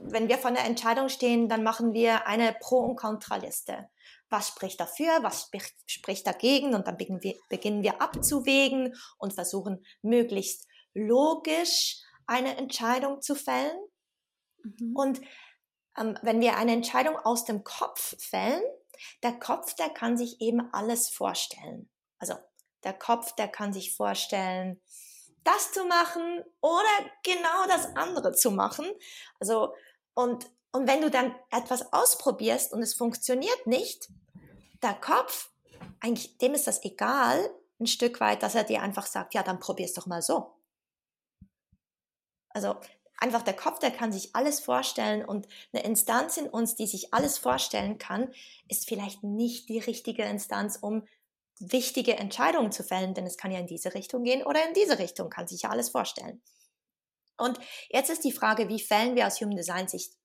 wenn wir vor einer Entscheidung stehen, dann machen wir eine Pro- und Kontraliste. Was spricht dafür, was spricht dagegen und dann beginnen wir, beginnen wir abzuwägen und versuchen möglichst logisch eine Entscheidung zu fällen. Mhm. Und ähm, wenn wir eine Entscheidung aus dem Kopf fällen, der Kopf, der kann sich eben alles vorstellen. Also der Kopf, der kann sich vorstellen, das zu machen oder genau das andere zu machen. Also, und, und wenn du dann etwas ausprobierst und es funktioniert nicht, der Kopf, eigentlich, dem ist das egal, ein Stück weit, dass er dir einfach sagt, ja, dann probier's doch mal so. Also, einfach der Kopf, der kann sich alles vorstellen und eine Instanz in uns, die sich alles vorstellen kann, ist vielleicht nicht die richtige Instanz, um wichtige Entscheidungen zu fällen, denn es kann ja in diese Richtung gehen oder in diese Richtung, kann sich ja alles vorstellen. Und jetzt ist die Frage, wie fällen wir aus Human Design Sicht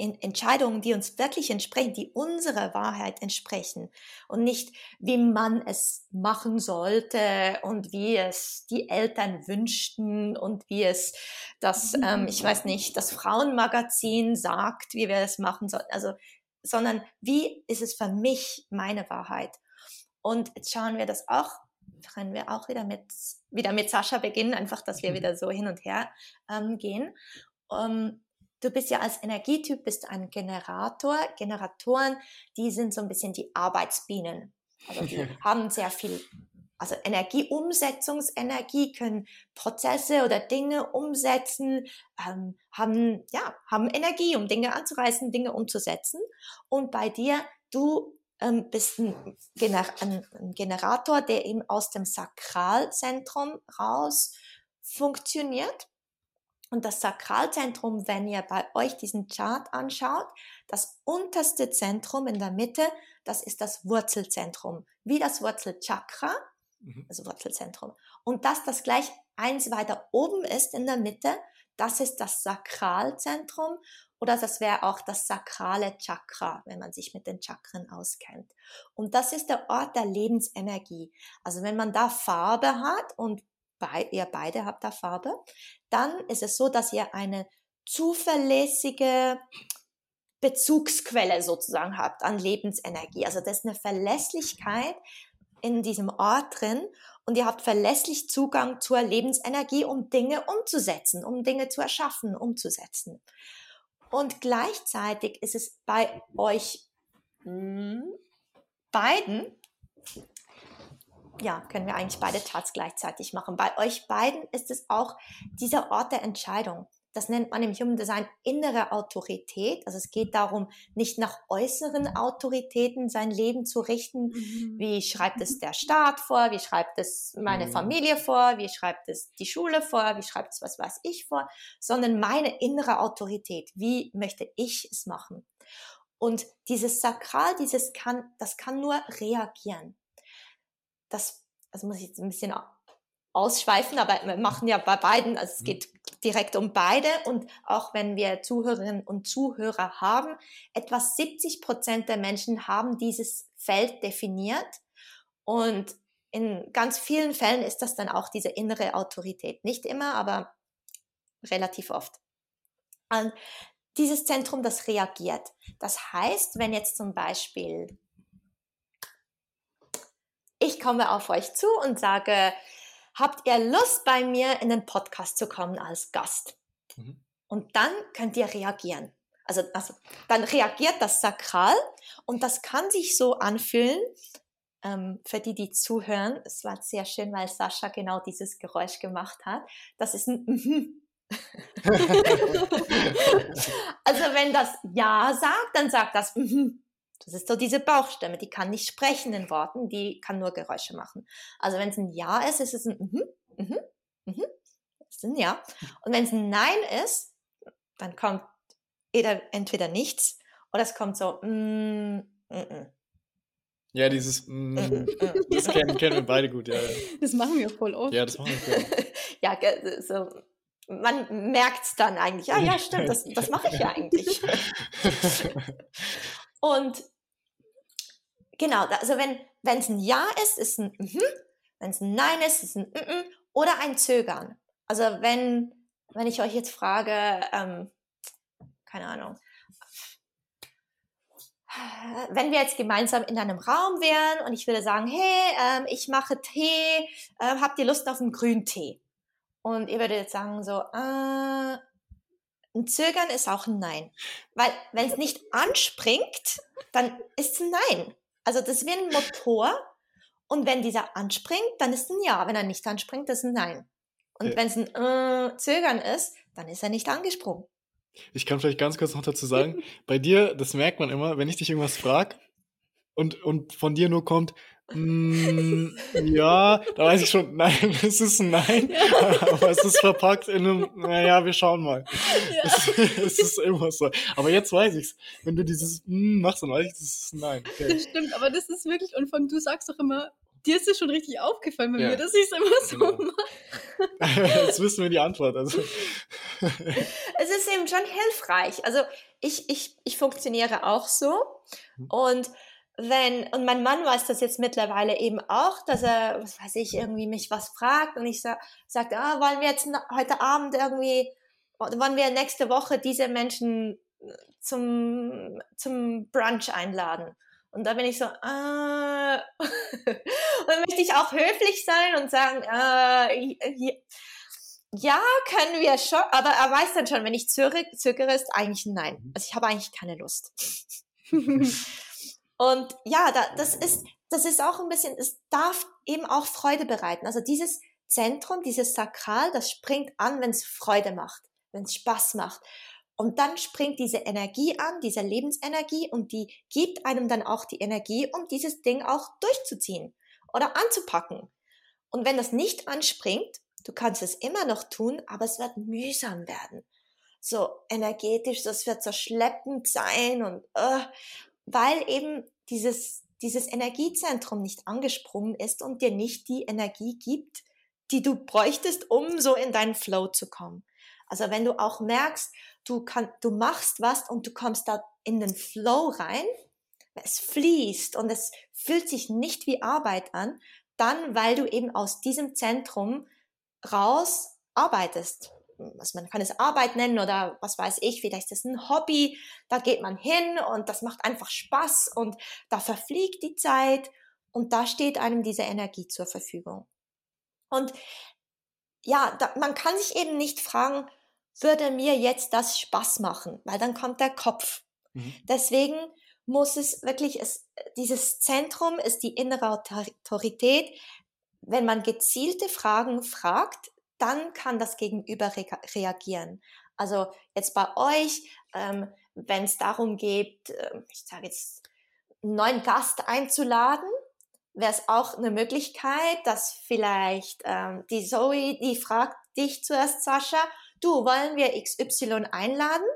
Entscheidungen, die uns wirklich entsprechen, die unserer Wahrheit entsprechen und nicht, wie man es machen sollte und wie es die Eltern wünschten und wie es das, ähm, ich weiß nicht, das Frauenmagazin sagt, wie wir es machen sollten. Also, sondern wie ist es für mich meine Wahrheit? Und jetzt schauen wir das auch, können wir auch wieder mit, wieder mit Sascha beginnen, einfach, dass wir mhm. wieder so hin und her ähm, gehen. Um, ähm, du bist ja als Energietyp, bist ein Generator. Generatoren, die sind so ein bisschen die Arbeitsbienen. Also die haben sehr viel, also Energieumsetzungsenergie, können Prozesse oder Dinge umsetzen, ähm, haben, ja, haben Energie, um Dinge anzureißen, Dinge umzusetzen. Und bei dir, du ähm, bist ein, Gener ein, ein Generator, der eben aus dem Sakralzentrum raus funktioniert. Und das Sakralzentrum, wenn ihr bei euch diesen Chart anschaut, das unterste Zentrum in der Mitte, das ist das Wurzelzentrum. Wie das Wurzelchakra mhm. also Wurzelzentrum. Und dass das gleich eins weiter oben ist in der Mitte, das ist das Sakralzentrum oder das wäre auch das sakrale Chakra, wenn man sich mit den Chakren auskennt. Und das ist der Ort der Lebensenergie. Also wenn man da Farbe hat und bei, ihr beide habt da Farbe, dann ist es so, dass ihr eine zuverlässige Bezugsquelle sozusagen habt an Lebensenergie. Also das ist eine Verlässlichkeit in diesem Ort drin und ihr habt verlässlich Zugang zur Lebensenergie, um Dinge umzusetzen, um Dinge zu erschaffen, umzusetzen. Und gleichzeitig ist es bei euch hm, beiden, ja, können wir eigentlich beide Charts gleichzeitig machen. Bei euch beiden ist es auch dieser Ort der Entscheidung. Das nennt man im Human Design innere Autorität. Also es geht darum, nicht nach äußeren Autoritäten sein Leben zu richten. Mhm. Wie schreibt es der Staat vor? Wie schreibt es meine mhm. Familie vor? Wie schreibt es die Schule vor? Wie schreibt es was weiß ich vor? Sondern meine innere Autorität. Wie möchte ich es machen? Und dieses Sakral, dieses kann, das kann nur reagieren. Das, das muss ich jetzt ein bisschen ausschweifen, aber wir machen ja bei beiden, also es mhm. geht direkt um beide und auch wenn wir Zuhörerinnen und Zuhörer haben, etwa 70 Prozent der Menschen haben dieses Feld definiert und in ganz vielen Fällen ist das dann auch diese innere Autorität. Nicht immer, aber relativ oft. Und dieses Zentrum, das reagiert. Das heißt, wenn jetzt zum Beispiel ich komme auf euch zu und sage, habt ihr Lust bei mir in den Podcast zu kommen als Gast? Mhm. Und dann könnt ihr reagieren. Also, also dann reagiert das Sakral und das kann sich so anfühlen, ähm, für die, die zuhören. Es war sehr schön, weil Sascha genau dieses Geräusch gemacht hat. Das ist ein also wenn das Ja sagt, dann sagt das das ist so diese Bauchstimme, die kann nicht sprechen in Worten, die kann nur Geräusche machen. Also wenn es ein Ja ist, ist es ein Mhm, Mhm, Mhm. Ist ein Ja. Und wenn es ein Nein ist, dann kommt entweder nichts oder es kommt so mm, mm, mm. Ja, dieses mm, mm, mm, das kennen, kennen wir beide gut, ja, ja. Das machen wir voll oft. Ja, das machen wir voll oft. ja, so, man merkt es dann eigentlich. Ja, ja, stimmt, das, das mache ich ja eigentlich. Und genau, also wenn es ein Ja ist, ist ein mhm, wenn es ein Nein ist, ist ein mhm oder ein Zögern. Also wenn, wenn ich euch jetzt frage, ähm, keine Ahnung, wenn wir jetzt gemeinsam in einem Raum wären und ich würde sagen, hey, ähm, ich mache Tee, äh, habt ihr Lust auf einen grünen Tee? Und ihr würdet jetzt sagen so, äh, ein Zögern ist auch ein Nein. Weil wenn es nicht anspringt, dann ist es ein Nein. Also das ist wie ein Motor. Und wenn dieser anspringt, dann ist es ein Ja. Wenn er nicht anspringt, ist es ein Nein. Und ja. wenn es ein äh, Zögern ist, dann ist er nicht angesprungen. Ich kann vielleicht ganz kurz noch dazu sagen, bei dir, das merkt man immer, wenn ich dich irgendwas frage und, und von dir nur kommt, Mm, ja, da weiß ich schon, nein, es ist ein Nein, ja. aber es ist verpackt in einem, naja, wir schauen mal. Ja. Es, es, ist immer so. Aber jetzt weiß ich's. Wenn du dieses mm machst, dann weiß ich, das ist ein Nein. Okay. Das stimmt, aber das ist wirklich, und von, du sagst doch immer, dir ist es schon richtig aufgefallen bei ja. mir, dass ich es immer so genau. mache. Jetzt wissen wir die Antwort. Also. es ist eben schon hilfreich. Also ich, ich, ich funktioniere auch so hm. und wenn, und mein Mann weiß das jetzt mittlerweile eben auch, dass er, was weiß ich, irgendwie mich was fragt und ich sag, sagt, ah, wollen wir jetzt heute Abend irgendwie, wollen wir nächste Woche diese Menschen zum, zum Brunch einladen? Und da bin ich so, ah, und dann möchte ich auch höflich sein und sagen, äh, ja, können wir schon, aber er weiß dann schon, wenn ich zögere, zögere ist eigentlich ein Nein. Mhm. Also ich habe eigentlich keine Lust. Und ja, da, das ist, das ist auch ein bisschen, es darf eben auch Freude bereiten. Also dieses Zentrum, dieses Sakral, das springt an, wenn es Freude macht, wenn es Spaß macht. Und dann springt diese Energie an, diese Lebensenergie, und die gibt einem dann auch die Energie, um dieses Ding auch durchzuziehen oder anzupacken. Und wenn das nicht anspringt, du kannst es immer noch tun, aber es wird mühsam werden. So energetisch, das wird so schleppend sein und uh, weil eben dieses dieses Energiezentrum nicht angesprungen ist und dir nicht die Energie gibt, die du bräuchtest, um so in deinen Flow zu kommen. Also wenn du auch merkst, du, kann, du machst was und du kommst da in den Flow rein, es fließt und es fühlt sich nicht wie Arbeit an, dann weil du eben aus diesem Zentrum raus arbeitest. Also man kann es Arbeit nennen oder was weiß ich, vielleicht ist es ein Hobby, da geht man hin und das macht einfach Spaß und da verfliegt die Zeit und da steht einem diese Energie zur Verfügung. Und ja, da, man kann sich eben nicht fragen, würde mir jetzt das Spaß machen, weil dann kommt der Kopf. Mhm. Deswegen muss es wirklich, es, dieses Zentrum ist die innere Autorität. Wenn man gezielte Fragen fragt, dann kann das Gegenüber re reagieren. Also jetzt bei euch, ähm, wenn es darum geht, äh, ich sage jetzt, einen neuen Gast einzuladen, wäre es auch eine Möglichkeit, dass vielleicht ähm, die Zoe, die fragt dich zuerst, Sascha, du, wollen wir XY einladen?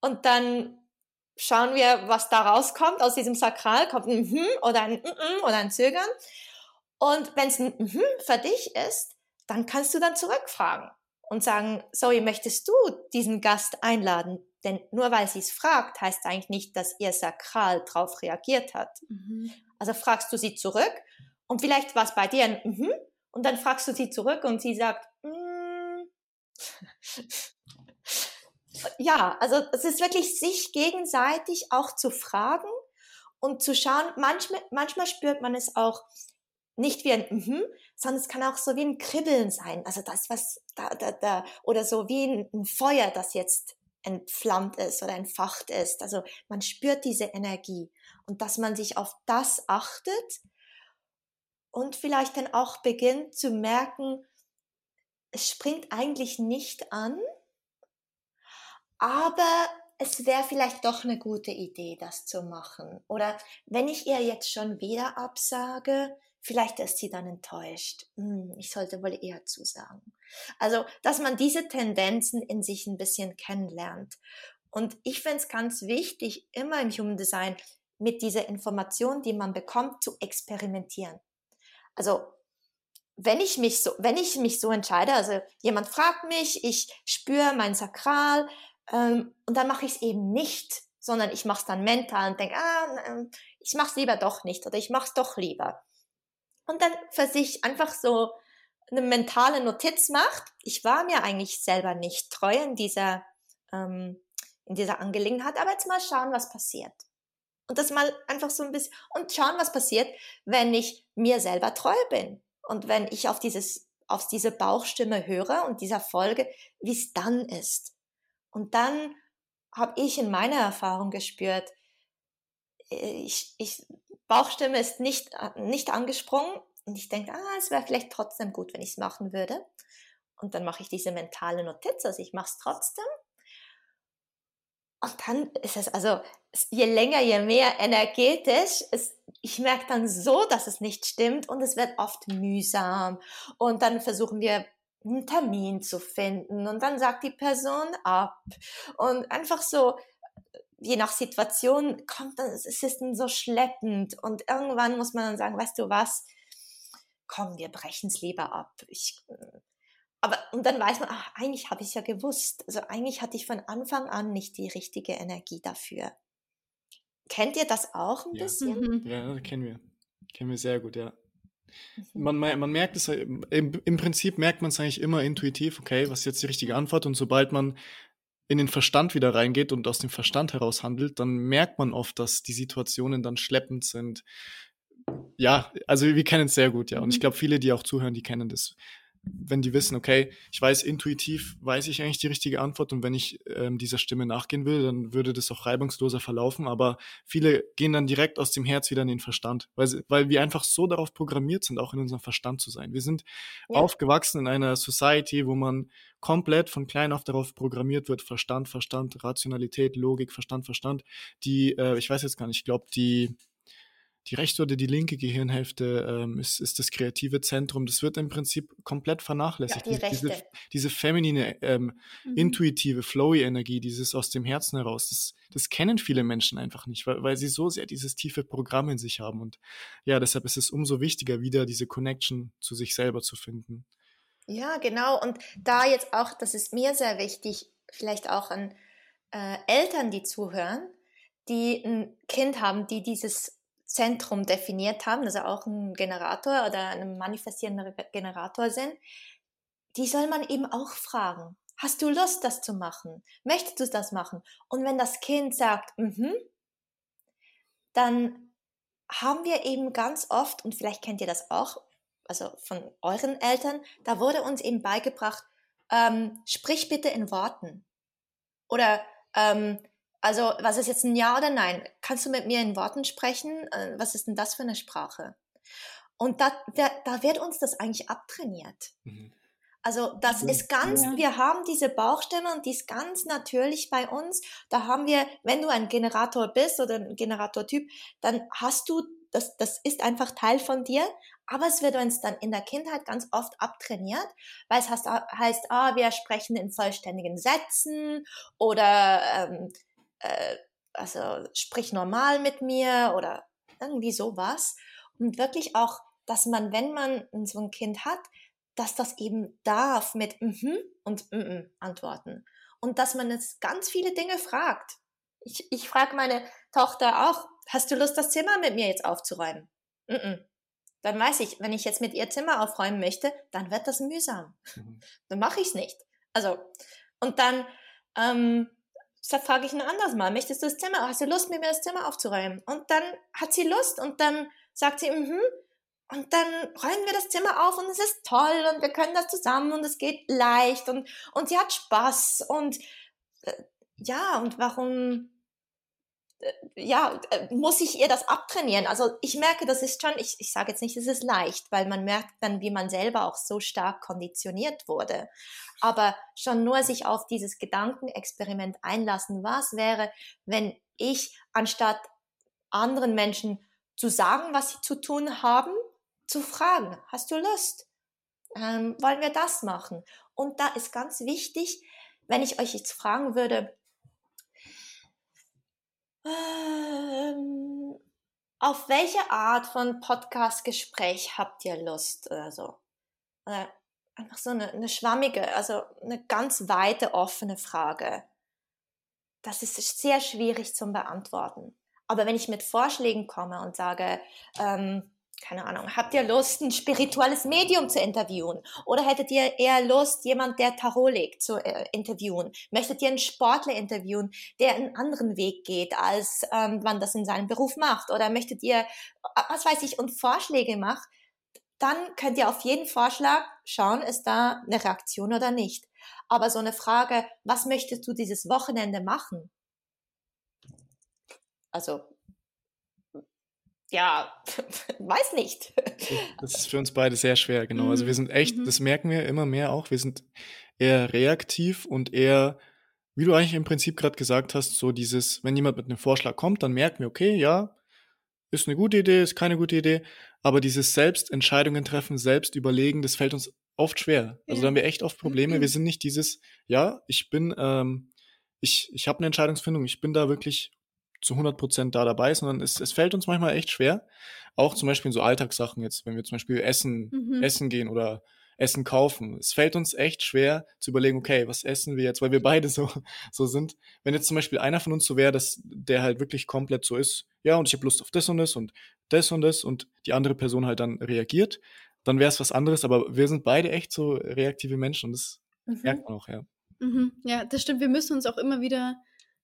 Und dann schauen wir, was da rauskommt aus diesem Sakral. Kommt ein hm oder ein mm oder ein Zögern. Und wenn es ein hm für dich ist, dann kannst du dann zurückfragen und sagen, Zoe, möchtest du diesen Gast einladen? Denn nur weil sie es fragt, heißt eigentlich nicht, dass ihr Sakral drauf reagiert hat. Mhm. Also fragst du sie zurück und vielleicht war es bei dir ein mhm, und dann fragst du sie zurück und sie sagt, mm. ja, also es ist wirklich sich gegenseitig auch zu fragen und zu schauen. Manchmal, manchmal spürt man es auch nicht wie ein mhm, sondern es kann auch so wie ein Kribbeln sein. Also das, was da, da, da, oder so wie ein, ein Feuer, das jetzt entflammt ist oder entfacht ist. Also man spürt diese Energie und dass man sich auf das achtet und vielleicht dann auch beginnt zu merken, es springt eigentlich nicht an, aber es wäre vielleicht doch eine gute Idee, das zu machen. Oder wenn ich ihr jetzt schon wieder absage, vielleicht ist sie dann enttäuscht. Hm, ich sollte wohl eher zusagen. Also, dass man diese Tendenzen in sich ein bisschen kennenlernt. Und ich finde es ganz wichtig, immer im Human Design mit dieser Information, die man bekommt, zu experimentieren. Also, wenn ich mich so, wenn ich mich so entscheide, also jemand fragt mich, ich spüre mein Sakral ähm, und dann mache ich es eben nicht, sondern ich mache es dann mental und denke, ah, ich mache es lieber doch nicht oder ich mache es doch lieber. Und dann für sich einfach so eine mentale Notiz macht. Ich war mir eigentlich selber nicht treu in dieser, ähm, in dieser Angelegenheit, aber jetzt mal schauen, was passiert. Und das mal einfach so ein bisschen, und schauen, was passiert, wenn ich mir selber treu bin. Und wenn ich auf dieses, auf diese Bauchstimme höre und dieser Folge, wie es dann ist. Und dann habe ich in meiner Erfahrung gespürt, äh, ich, ich, Bauchstimme ist nicht, nicht angesprungen und ich denke, ah, es wäre vielleicht trotzdem gut, wenn ich es machen würde. Und dann mache ich diese mentale Notiz, also ich mache es trotzdem. Und dann ist es also, je länger, je mehr energetisch, es, ich merke dann so, dass es nicht stimmt und es wird oft mühsam. Und dann versuchen wir einen Termin zu finden und dann sagt die Person ab. Und einfach so, je nach Situation kommt dann, es ist dann so schleppend und irgendwann muss man dann sagen, weißt du was, komm, wir brechen es lieber ab. Ich, äh, aber, und dann weiß man, ach, eigentlich habe ich es ja gewusst. Also eigentlich hatte ich von Anfang an nicht die richtige Energie dafür. Kennt ihr das auch ein ja. bisschen? Mhm. Ja, kennen wir. Kennen wir sehr gut, ja. Mhm. Man, man merkt es, im, im Prinzip merkt man es eigentlich immer intuitiv, okay, was ist jetzt die richtige Antwort? Und sobald man in den Verstand wieder reingeht und aus dem Verstand heraus handelt, dann merkt man oft, dass die Situationen dann schleppend sind, ja, also wir kennen es sehr gut, ja. Und ich mhm. glaube, viele, die auch zuhören, die kennen das. Wenn die wissen, okay, ich weiß intuitiv, weiß ich eigentlich die richtige Antwort und wenn ich ähm, dieser Stimme nachgehen will, dann würde das auch reibungsloser verlaufen. Aber viele gehen dann direkt aus dem Herz wieder in den Verstand, weil, sie, weil wir einfach so darauf programmiert sind, auch in unserem Verstand zu sein. Wir sind ja. aufgewachsen in einer Society, wo man komplett von klein auf darauf programmiert wird, Verstand, Verstand, Rationalität, Logik, Verstand, Verstand. Die, äh, ich weiß jetzt gar nicht, ich glaube, die die rechte oder die linke Gehirnhälfte ähm, ist, ist das kreative Zentrum. Das wird im Prinzip komplett vernachlässigt. Ja, die diese, diese feminine, ähm, Mhm. intuitive, flowy Energie, dieses aus dem Herzen heraus, das, das kennen viele Menschen einfach nicht, weil, weil sie so sehr dieses tiefe Programm in sich haben. Und ja, deshalb ist es umso wichtiger, wieder diese Connection zu sich selber zu finden. Ja, genau. Und da jetzt auch, das ist mir sehr wichtig, vielleicht auch an äh, Eltern, die zuhören, die ein Kind haben, die dieses Zentrum definiert haben, also auch ein Generator oder ein manifestierender Generator sind, die soll man eben auch fragen. Hast du Lust, das zu machen? Möchtest du das machen? Und wenn das Kind sagt, mhm, dann haben wir eben ganz oft, und vielleicht kennt ihr das auch, also von euren Eltern, da wurde uns eben beigebracht, ähm, sprich bitte in Worten. Oder, ähm, also, was ist jetzt ein Ja oder Nein? Kannst du mit mir in Worten sprechen? Äh, was ist denn das für eine Sprache? Und da, da, da wird uns das eigentlich abtrainiert. Mhm. Also das ist ganz, Ja. wir haben diese Bauchstimme und die ist ganz natürlich bei uns. Da haben wir, wenn du ein Generator bist oder ein Generatortyp, dann hast du, das, das ist einfach Teil von dir, aber es wird uns dann in der Kindheit ganz oft abtrainiert, weil es heißt, heißt ah, wir sprechen in vollständigen Sätzen oder ähm, äh, also sprich normal mit mir oder irgendwie sowas. Und wirklich auch, dass man, wenn man so ein Kind hat, dass das eben darf mit mhm und mhm antworten. Und dass man jetzt ganz viele Dinge fragt. Ich, ich frage meine Tochter auch, hast du Lust, das Zimmer mit mir jetzt aufzuräumen? Mhm. Dann weiß ich, wenn ich jetzt mit ihr Zimmer aufräumen möchte, dann wird das mühsam. Mhm. Dann mache ich es nicht. Also, und dann ähm, frage ich ein anderes Mal, möchtest du das Zimmer, hast du Lust, mit mir das Zimmer aufzuräumen? Und dann hat sie Lust und dann sagt sie, mhm, und dann räumen wir das Zimmer auf und es ist toll und wir können das zusammen und es geht leicht und, und sie hat Spaß und äh, ja, und warum, ja, äh, muss ich ihr das abtrainieren? Also ich merke, das ist schon, ich, ich sage jetzt nicht, es ist leicht, weil man merkt dann, wie man selber auch so stark konditioniert wurde. Aber schon nur sich auf dieses Gedankenexperiment einlassen, was wäre, wenn ich anstatt anderen Menschen zu sagen, was sie zu tun haben, zu fragen, hast du Lust? Ähm, wollen wir das machen? Und da ist ganz wichtig, wenn ich euch jetzt fragen würde, ähm, auf welche Art von Podcast-Gespräch habt ihr Lust oder so? Oder einfach so eine, eine schwammige, also eine ganz weite, offene Frage. Das ist sehr schwierig zum Beantworten. Aber wenn ich mit Vorschlägen komme und sage, ähm, keine Ahnung, habt ihr Lust, ein spirituelles Medium zu interviewen? Oder hättet ihr eher Lust, jemand, der Tarot legt, zu äh, interviewen? Möchtet ihr einen Sportler interviewen, der einen anderen Weg geht, als ähm, man das in seinem Beruf macht? Oder möchtet ihr, äh, was weiß ich, und Vorschläge macht? Dann könnt ihr auf jeden Vorschlag schauen, ist da eine Reaktion oder nicht. Aber so eine Frage, was möchtest du dieses Wochenende machen? Also ja, weiß nicht. Das ist für uns beide sehr schwer, genau. Also wir sind echt, Mhm. das merken wir immer mehr auch, wir sind eher reaktiv und eher, wie du eigentlich im Prinzip gerade gesagt hast, so dieses, wenn jemand mit einem Vorschlag kommt, dann merken wir, okay, ja, ist eine gute Idee, ist keine gute Idee, aber dieses selbst Entscheidungen treffen, selbst überlegen, das fällt uns oft schwer. Also da haben wir echt oft Probleme. Wir sind nicht dieses, ja, ich bin, ähm, ich, ich habe eine Entscheidungsfindung, ich bin da wirklich zu 100% da dabei, sondern es, es fällt uns manchmal echt schwer. Auch zum Beispiel in so Alltagssachen jetzt, wenn wir zum Beispiel essen, Mhm. essen gehen oder Essen kaufen. Es fällt uns echt schwer zu überlegen, okay, was essen wir jetzt, weil wir beide so, so sind. Wenn jetzt zum Beispiel einer von uns so wäre, dass der halt wirklich komplett so ist, ja, und ich habe Lust auf das und das und das und das und die andere Person halt dann reagiert, dann wäre es was anderes, aber wir sind beide echt so reaktive Menschen und das Mhm. merkt man auch, ja. Mhm. Ja, das stimmt. Wir müssen uns auch immer wieder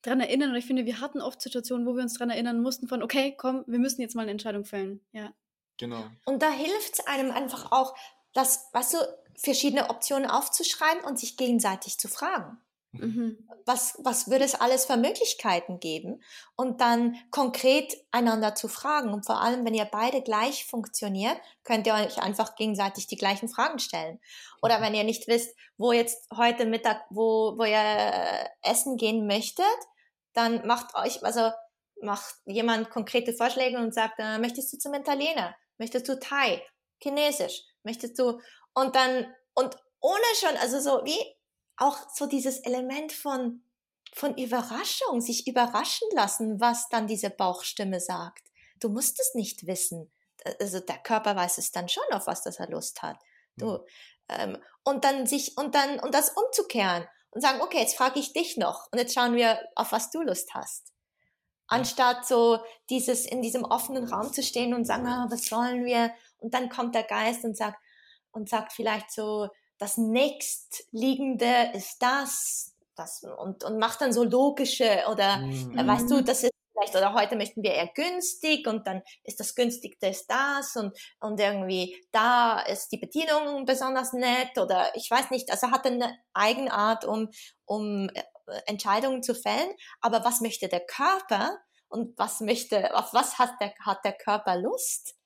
dran erinnern. Und ich finde, wir hatten oft Situationen, wo wir uns dran erinnern mussten von, okay, komm, wir müssen jetzt mal eine Entscheidung fällen. Ja. Genau. Und da hilft es einem einfach auch, das, weißt du, verschiedene Optionen aufzuschreiben und sich gegenseitig zu fragen. Mhm. Was, was würde es alles für Möglichkeiten geben? Und dann konkret einander zu fragen. Und vor allem, wenn ihr beide gleich funktioniert, könnt ihr euch einfach gegenseitig die gleichen Fragen stellen. Oder wenn ihr nicht wisst, wo jetzt heute Mittag, wo, wo ihr essen gehen möchtet, dann macht euch, also macht jemand konkrete Vorschläge und sagt, äh, möchtest du zum Italiener? Möchtest du Thai? Chinesisch? Möchtest du? Und dann, und ohne schon, also so wie auch so dieses Element von, von Überraschung, sich überraschen lassen, was dann diese Bauchstimme sagt. Du musst es nicht wissen. Also der Körper weiß es dann schon, auf was das er Lust hat. Du, ähm, und dann sich, und dann, und das umzukehren und sagen, okay, jetzt frage ich dich noch und jetzt schauen wir, auf was du Lust hast. Anstatt so dieses in diesem offenen Raum zu stehen und sagen, ah, was sollen wir? Und dann kommt der Geist und sagt, und sagt vielleicht so, das nächstliegende ist das, das und, und macht dann so logische oder mhm. weißt du, das ist vielleicht oder heute möchten wir eher günstig und dann ist das günstigste ist das und, und irgendwie da ist die Bedienung besonders nett oder ich weiß nicht, also hat eine Eigenart, um, um äh, Entscheidungen zu fällen, aber was möchte der Körper und was möchte, auf was hat der, hat der Körper Lust?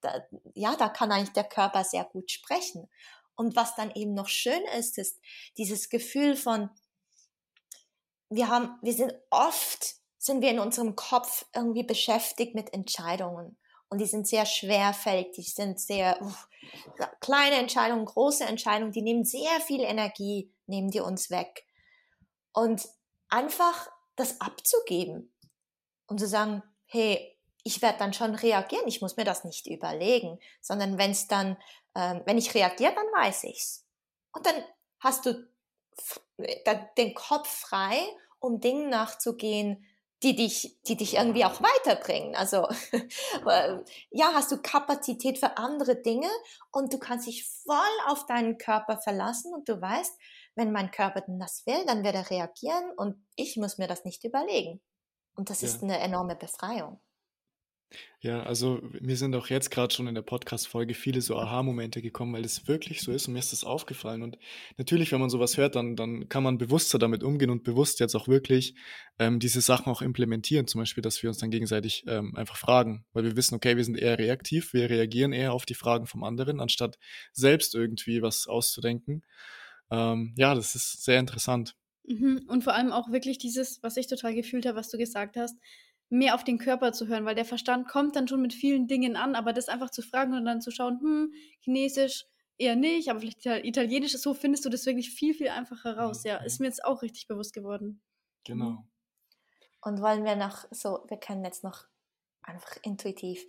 Da, ja, da kann eigentlich der Körper sehr gut sprechen. Und was dann eben noch schön ist, ist dieses Gefühl von, wir haben, wir sind oft, sind wir in unserem Kopf irgendwie beschäftigt mit Entscheidungen. Und die sind sehr schwerfällig, die sind sehr uh, kleine Entscheidungen, große Entscheidungen, die nehmen sehr viel Energie, nehmen die uns weg. Und einfach das abzugeben und zu sagen, hey, ich werde dann schon reagieren, ich muss mir das nicht überlegen, sondern wenn es dann ähm, wenn ich reagiere, dann weiß ich's. Und dann hast du den Kopf frei, um Dingen nachzugehen, die dich, die dich irgendwie auch weiterbringen. Also ja, hast du Kapazität für andere Dinge und du kannst dich voll auf deinen Körper verlassen und du weißt, wenn mein Körper denn das will, dann wird er reagieren und ich muss mir das nicht überlegen. Und das ja. ist eine enorme Befreiung. Ja, also mir sind auch jetzt gerade schon in der Podcast-Folge viele so Aha-Momente gekommen, weil es wirklich so ist und mir ist das aufgefallen. Und natürlich, wenn man sowas hört, dann, dann kann man bewusster damit umgehen und bewusst jetzt auch wirklich ähm, diese Sachen auch implementieren. Zum Beispiel, dass wir uns dann gegenseitig ähm, einfach fragen, weil wir wissen, okay, wir sind eher reaktiv, wir reagieren eher auf die Fragen vom anderen, anstatt selbst irgendwie was auszudenken. Ähm, ja, das ist sehr interessant. Mhm. Und vor allem auch wirklich dieses, was ich total gefühlt habe, was du gesagt hast, mehr auf den Körper zu hören, weil der Verstand kommt dann schon mit vielen Dingen an, aber das einfach zu fragen und dann zu schauen, hm, Chinesisch eher nicht, aber vielleicht Italienisch, so findest du das wirklich viel, viel einfacher raus. Ja, ist mir jetzt auch richtig bewusst geworden. Genau. Mhm. Und wollen wir noch so, wir können jetzt noch einfach intuitiv,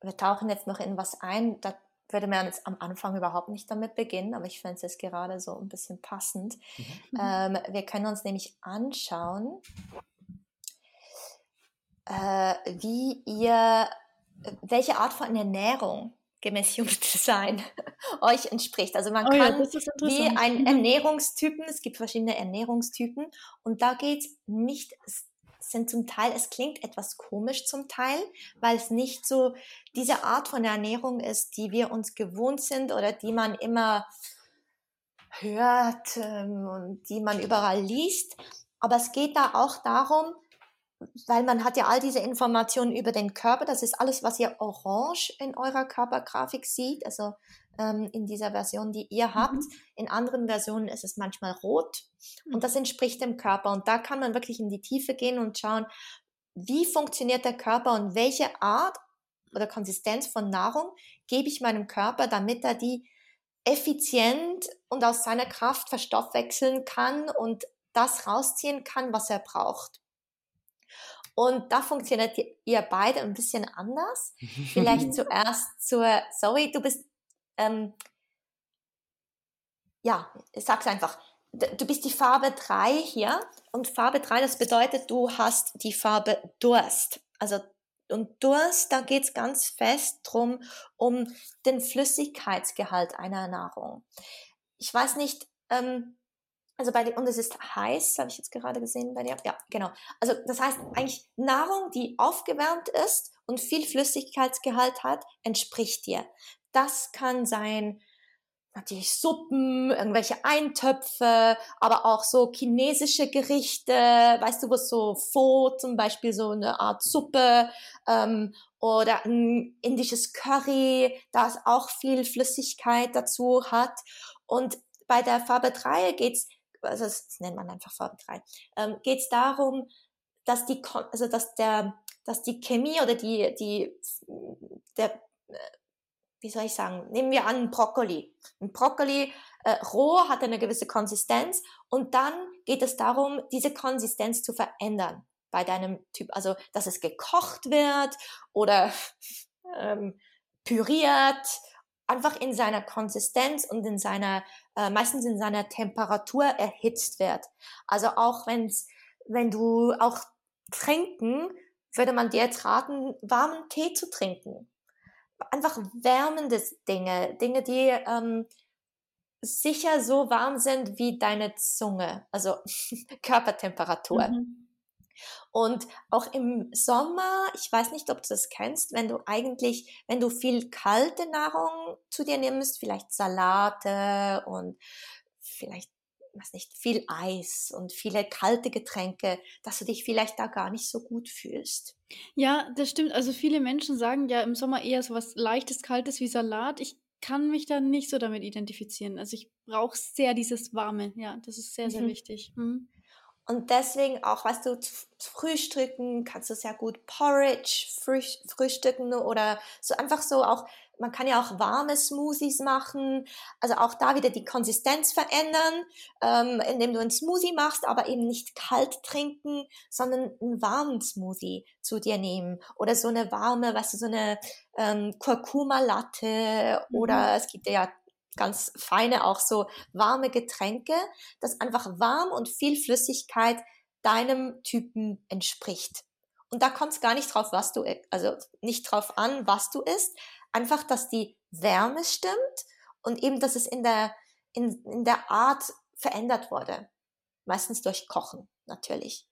wir tauchen jetzt noch in was ein, da würde man jetzt am Anfang überhaupt nicht damit beginnen, aber ich finde es jetzt gerade so ein bisschen passend. Mhm. Ähm, wir können uns nämlich anschauen, äh, wie ihr, welche Art von Ernährung gemäß Human Design euch entspricht. Also man oh kann ja, wie ein mhm. Ernährungstypen, es gibt verschiedene Ernährungstypen und da geht es nicht, es sind zum Teil, es klingt etwas komisch zum Teil, weil es nicht so diese Art von Ernährung ist, die wir uns gewohnt sind oder die man immer hört ähm, und die man überall liest. Aber es geht da auch darum, weil man hat ja all diese Informationen über den Körper. Das ist alles, was ihr orange in eurer Körpergrafik seht, also ähm, in dieser Version, die ihr habt. Mhm. In anderen Versionen ist es manchmal rot und das entspricht dem Körper. Und da kann man wirklich in die Tiefe gehen und schauen, wie funktioniert der Körper und welche Art oder Konsistenz von Nahrung gebe ich meinem Körper, damit er die effizient und aus seiner Kraft verstoffwechseln kann und das rausziehen kann, was er braucht. Und da funktioniert ihr beide ein bisschen anders. Vielleicht zuerst zur Zoe. Du bist, ähm, ja, ich sag's einfach. Du bist die Farbe 3 hier und Farbe 3, das bedeutet, du hast die Farbe Durst. Also und Durst, da geht's ganz fest drum um den Flüssigkeitsgehalt einer Nahrung. Ich weiß nicht, ähm, also bei dir, und es ist heiß, habe ich jetzt gerade gesehen bei dir. Ja, genau. Also das heißt eigentlich Nahrung, die aufgewärmt ist und viel Flüssigkeitsgehalt hat, entspricht dir. Das kann sein natürlich Suppen, irgendwelche Eintöpfe, aber auch so chinesische Gerichte, weißt du, wo so Pho zum Beispiel so eine Art Suppe ähm, oder ein indisches Curry, das auch viel Flüssigkeit dazu hat. Und bei der Farbe 3 geht's also das, nennt man einfach Farbe 3, ähm, geht es darum, dass die, also dass der, dass die Chemie oder die, die, der, wie soll ich sagen, nehmen wir an Brokkoli. Ein Brokkoli äh, roh hat eine gewisse Konsistenz und dann geht es darum, diese Konsistenz zu verändern bei deinem Typ. Also, dass es gekocht wird oder ähm, püriert, einfach in seiner Konsistenz und in seiner, äh, meistens in seiner Temperatur erhitzt wird. Also auch wenn's, wenn du auch trinken, würde man dir jetzt raten, warmen Tee zu trinken. Einfach wärmende Dinge, Dinge, die ähm, sicher so warm sind wie deine Zunge, also Körpertemperatur. Mhm. Und auch im Sommer, ich weiß nicht, ob du das kennst, wenn du eigentlich, wenn du viel kalte Nahrung zu dir nimmst, vielleicht Salate und vielleicht, weiß nicht, viel Eis und viele kalte Getränke, dass du dich vielleicht da gar nicht so gut fühlst. Ja, das stimmt. Also viele Menschen sagen ja im Sommer eher so was leichtes, kaltes wie Salat. Ich kann mich da nicht so damit identifizieren. Also ich brauche sehr dieses Warme. Ja, das ist sehr, sehr mhm. wichtig. Mhm. Und deswegen auch, weißt du, frühstücken kannst du sehr gut Porridge frühstücken oder so einfach so auch, man kann ja auch warme Smoothies machen, also auch da wieder die Konsistenz verändern, ähm, indem du einen Smoothie machst, aber eben nicht kalt trinken, sondern einen warmen Smoothie zu dir nehmen oder so eine warme, weißt du, so eine ähm, Kurkuma-Latte mhm. oder es gibt ja ganz feine, auch so warme Getränke, das einfach warm und viel Flüssigkeit deinem Typen entspricht. Und da kommt es gar nicht drauf, was du, also nicht drauf an, was du isst, einfach, dass die Wärme stimmt und eben, dass es in der, in, in der Art verändert wurde. Meistens durch Kochen, natürlich.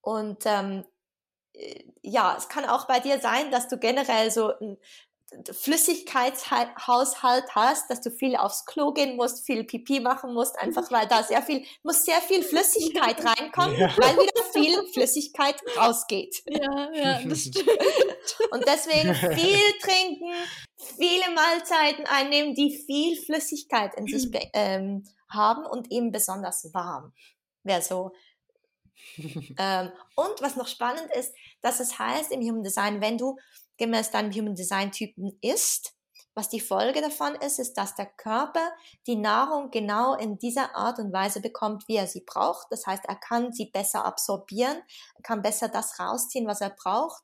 Und ähm, äh, ja, es kann auch bei dir sein, dass du generell so ein Flüssigkeitshaushalt hast, dass du viel aufs Klo gehen musst, viel Pipi machen musst, einfach weil da sehr viel, muss sehr viel Flüssigkeit reinkommen, ja. weil wieder viel Flüssigkeit rausgeht. Ja, ja, das stimmt. Und deswegen viel trinken, viele Mahlzeiten einnehmen, die viel Flüssigkeit in sich ähm, haben und eben besonders warm. Wäre so. ähm, und was noch spannend ist, dass es heißt im Human Design, wenn du gemäß deinem Human Design Typen ist. Was die Folge davon ist, ist, dass der Körper die Nahrung genau in dieser Art und Weise bekommt, wie er sie braucht. Das heißt, er kann sie besser absorbieren, er kann besser das rausziehen, was er braucht.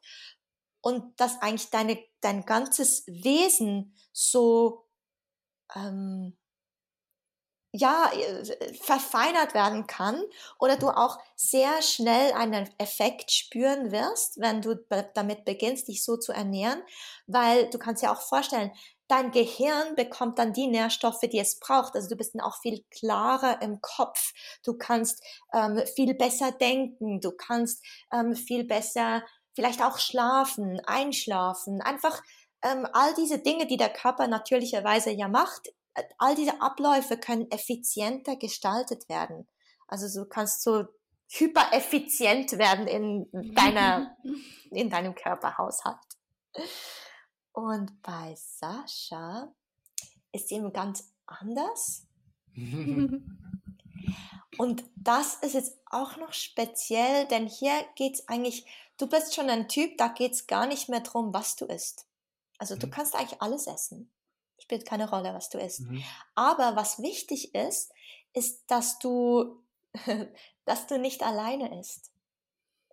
Und dass eigentlich deine, dein ganzes Wesen so ähm, ja, äh, verfeinert werden kann oder du auch sehr schnell einen Effekt spüren wirst, wenn du damit beginnst, dich so zu ernähren, weil du kannst ja auch vorstellen, dein Gehirn bekommt dann die Nährstoffe, die es braucht. Also du bist dann auch viel klarer im Kopf. Du kannst ähm, viel besser denken. Du kannst ähm, viel besser vielleicht auch schlafen, einschlafen. Einfach ähm, all diese Dinge, die der Körper natürlicherweise ja macht, all diese Abläufe können effizienter gestaltet werden. Also du kannst so hypereffizient werden in deiner, in deinem Körperhaushalt. Und bei Sascha ist ihm ganz anders. Und das ist jetzt auch noch speziell, denn hier geht's eigentlich, du bist schon ein Typ, da geht's gar nicht mehr drum, was du isst. Also du mhm. kannst eigentlich alles essen spielt keine Rolle, was du isst. Mhm. Aber was wichtig ist, ist, dass du, dass du nicht alleine isst.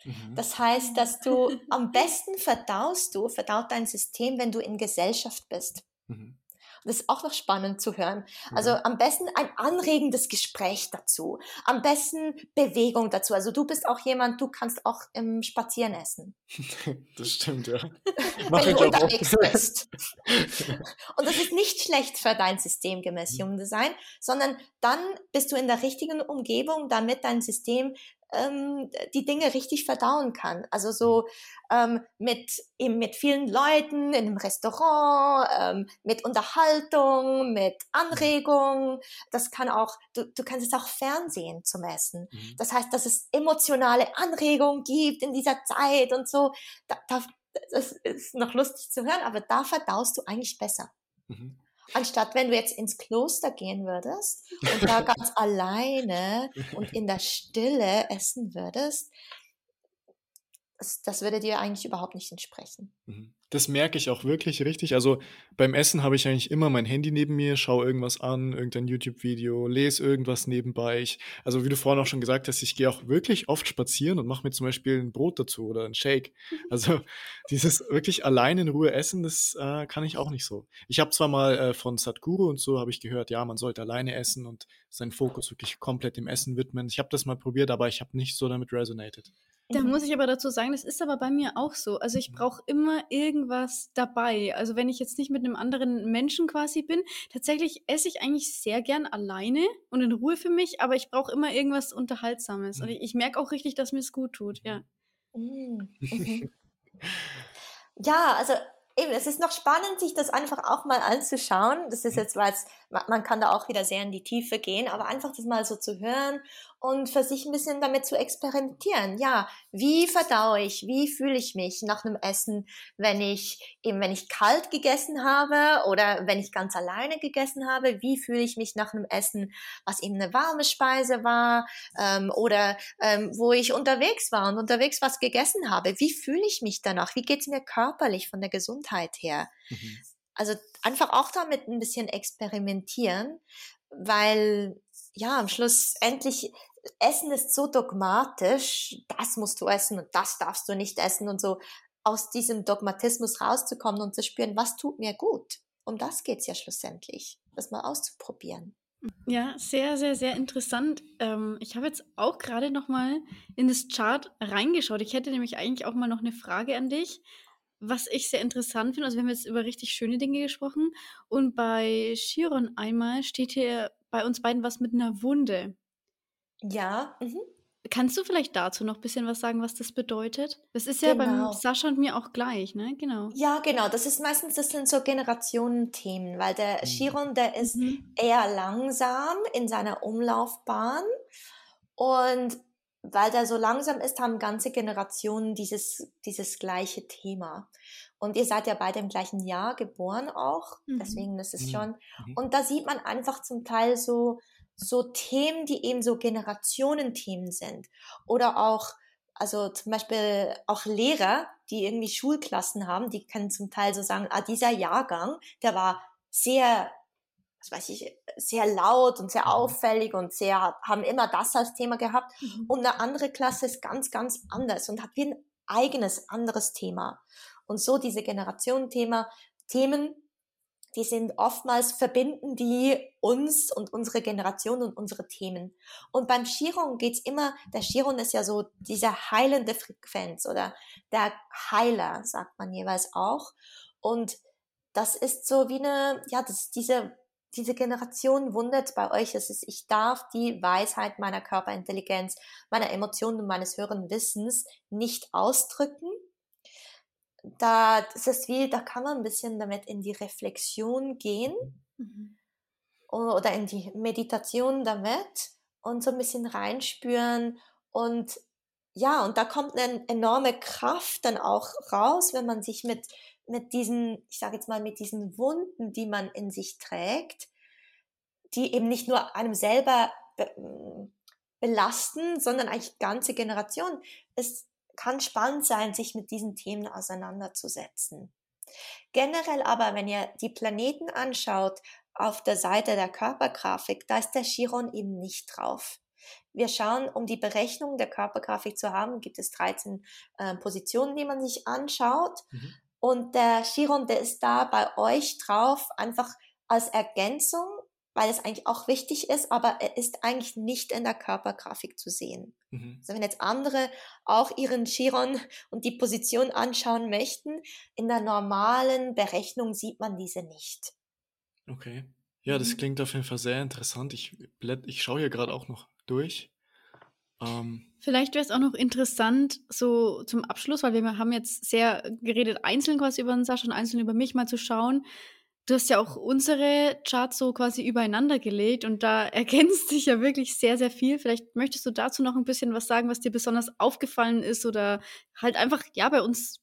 Mhm. Das heißt, dass du am besten verdaust du, verdaut dein System, wenn du in Gesellschaft bist. Mhm. Das ist auch noch spannend zu hören. Also mhm. am besten ein anregendes Gespräch dazu. Am besten Bewegung dazu. Also du bist auch jemand, du kannst auch im Spazieren essen. Das stimmt, ja. Wenn du unterwegs bist. Und das ist nicht schlecht für dein System gemäß Human Design, sondern dann bist du in der richtigen Umgebung, damit dein System ähm, die Dinge richtig verdauen kann. Also so ähm, mit eben mit vielen Leuten in einem Restaurant, ähm, mit Unterhaltung, mit Anregung. Das kann auch, du, du kannst es auch Fernsehen zum Essen. Mhm. Das heißt, dass es emotionale Anregung gibt in dieser Zeit und so. Da, da, das ist noch lustig zu hören, aber da verdaust du eigentlich besser. Mhm. Anstatt wenn du jetzt ins Kloster gehen würdest und da ganz alleine und in der Stille essen würdest, das, das würde dir eigentlich überhaupt nicht entsprechen. Mhm. Das merke ich auch wirklich richtig. Also beim Essen habe ich eigentlich immer mein Handy neben mir, schaue irgendwas an, irgendein YouTube-Video, lese irgendwas nebenbei. Ich, also wie du vorhin auch schon gesagt hast, ich gehe auch wirklich oft spazieren und mache mir zum Beispiel ein Brot dazu oder ein Shake. Also dieses wirklich allein in Ruhe essen, das äh, kann ich auch nicht so. Ich habe zwar mal äh, von Sadhguru und so habe ich gehört, ja, man sollte alleine essen und seinen Fokus wirklich komplett dem Essen widmen. Ich habe das mal probiert, aber ich habe nicht so damit resonated. Da mhm. muss ich aber dazu sagen, das ist aber bei mir auch so. Also ich mhm. brauche immer irgendwas dabei. Also wenn ich jetzt nicht mit einem anderen Menschen quasi bin, tatsächlich esse ich eigentlich sehr gern alleine und in Ruhe für mich, aber ich brauche immer irgendwas Unterhaltsames. Und mhm. ich, ich merke auch richtig, dass mir es gut tut, ja. Mhm. ja, also eben, es ist noch spannend, sich das einfach auch mal anzuschauen. Das ist jetzt, weil man kann da auch wieder sehr in die Tiefe gehen, aber einfach das mal so zu hören und für sich ein bisschen damit zu experimentieren. Ja, wie verdaue ich, wie fühle ich mich nach einem Essen, wenn ich eben, wenn ich kalt gegessen habe oder wenn ich ganz alleine gegessen habe, wie fühle ich mich nach einem Essen, was eben eine warme Speise war ähm, oder ähm, wo ich unterwegs war und unterwegs was gegessen habe. Wie fühle ich mich danach? Wie geht's mir körperlich von der Gesundheit her? Mhm. Also einfach auch damit ein bisschen experimentieren, weil ja, am Schluss endlich Essen ist so dogmatisch, das musst du essen und das darfst du nicht essen und so aus diesem Dogmatismus rauszukommen und zu spüren, was tut mir gut. Um das geht's ja schlussendlich, das mal auszuprobieren. Ja, sehr, sehr, sehr interessant. Ähm, ich habe jetzt auch gerade noch mal in das Chart reingeschaut. Ich hätte nämlich eigentlich auch mal noch eine Frage an dich, was ich sehr interessant finde. Also wir haben jetzt über richtig schöne Dinge gesprochen und bei Chiron einmal steht hier bei uns beiden was mit einer Wunde. Ja. Mhm. Kannst du vielleicht dazu noch ein bisschen was sagen, was das bedeutet? Das ist ja genau. beim Sascha und mir auch gleich, ne? Genau. Ja, genau. Das ist meistens, das sind so Generationenthemen, weil der mhm. Chiron, der ist mhm. eher langsam in seiner Umlaufbahn und weil der so langsam ist, haben ganze Generationen dieses, dieses gleiche Thema. Und ihr seid ja beide im gleichen Jahr geboren auch, mhm. deswegen ist es mhm. schon. Mhm. Und da sieht man einfach zum Teil so, so Themen, die eben so Generationenthemen sind. Oder auch, also zum Beispiel auch Lehrer, die irgendwie Schulklassen haben, die können zum Teil so sagen, ah, dieser Jahrgang, der war sehr, was weiß ich, sehr laut und sehr mhm. auffällig und sehr, haben immer das als Thema gehabt. Mhm. Und eine andere Klasse ist ganz, ganz anders und hat wie ein eigenes, anderes Thema. Und so diese Generationenthema, Themen die sind oftmals verbinden die uns und unsere Generation und unsere Themen. Und beim Chiron geht's immer, der Chiron ist ja so diese heilende Frequenz oder der Heiler, sagt man jeweils auch. Und das ist so wie eine, ja, das diese, diese Generation wundert bei euch, es ist, ich darf die Weisheit meiner Körperintelligenz, meiner Emotionen und meines höheren Wissens nicht ausdrücken, da das ist wie, da kann man ein bisschen damit in die Reflexion gehen mhm. oder in die Meditation damit und so ein bisschen reinspüren und ja, und da kommt eine enorme Kraft dann auch raus, wenn man sich mit, mit diesen, ich sage jetzt mal, mit diesen Wunden, die man in sich trägt, die eben nicht nur einem selber be belasten, sondern eigentlich ganze Generationen. Es kann spannend sein, sich mit diesen Themen auseinanderzusetzen. Generell aber, wenn ihr die Planeten anschaut, auf der Seite der Körpergrafik, da ist der Chiron eben nicht drauf. Wir schauen, um die Berechnung der Körpergrafik zu haben, gibt es 13 äh, Positionen, die man sich anschaut. Mhm. Und der Chiron, der ist da bei euch drauf, einfach als Ergänzung weil es eigentlich auch wichtig ist, aber er ist eigentlich nicht in der Körpergrafik zu sehen. Mhm. Also wenn jetzt andere auch ihren Chiron und die Position anschauen möchten, in der normalen Berechnung sieht man diese nicht. Okay. Ja, das mhm. klingt auf jeden Fall sehr interessant. Ich, ich schaue hier gerade auch noch durch. Ähm, Vielleicht wäre es auch noch interessant, so zum Abschluss, weil wir haben jetzt sehr geredet, einzeln quasi über den Sascha und einzeln über mich, mal zu schauen, Du hast ja auch unsere Charts so quasi übereinander gelegt und da ergänzt sich ja wirklich sehr, sehr viel. Vielleicht möchtest du dazu noch ein bisschen was sagen, was dir besonders aufgefallen ist oder halt einfach, ja, bei uns